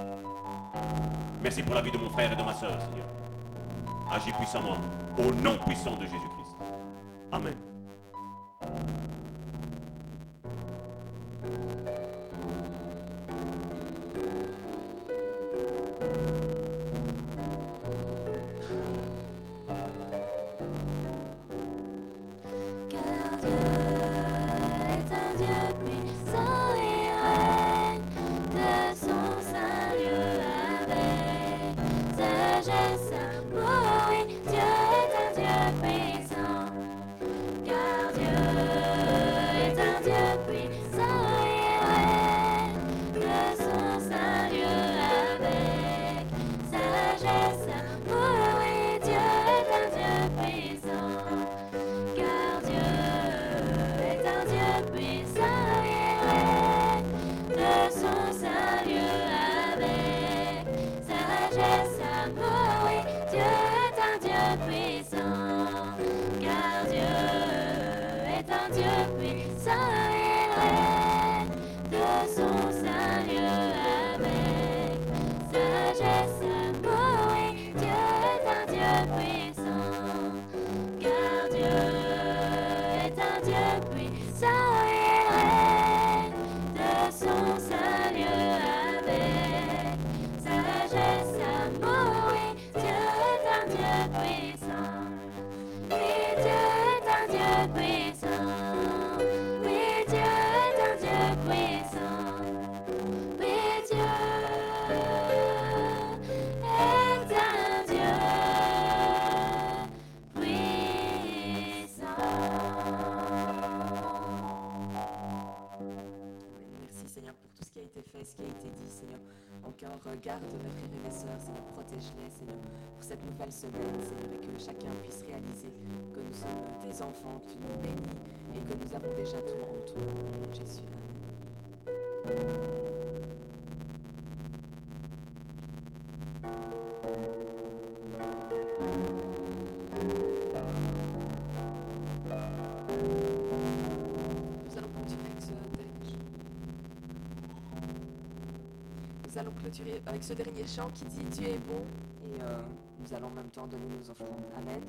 Merci pour la vie de mon frère et de ma soeur, Seigneur. Agis puissamment, au nom puissant de Jésus-Christ. Amen. avec ce dernier chant qui dit Dieu est bon et euh, nous allons en même temps donner nos offrandes. Amen.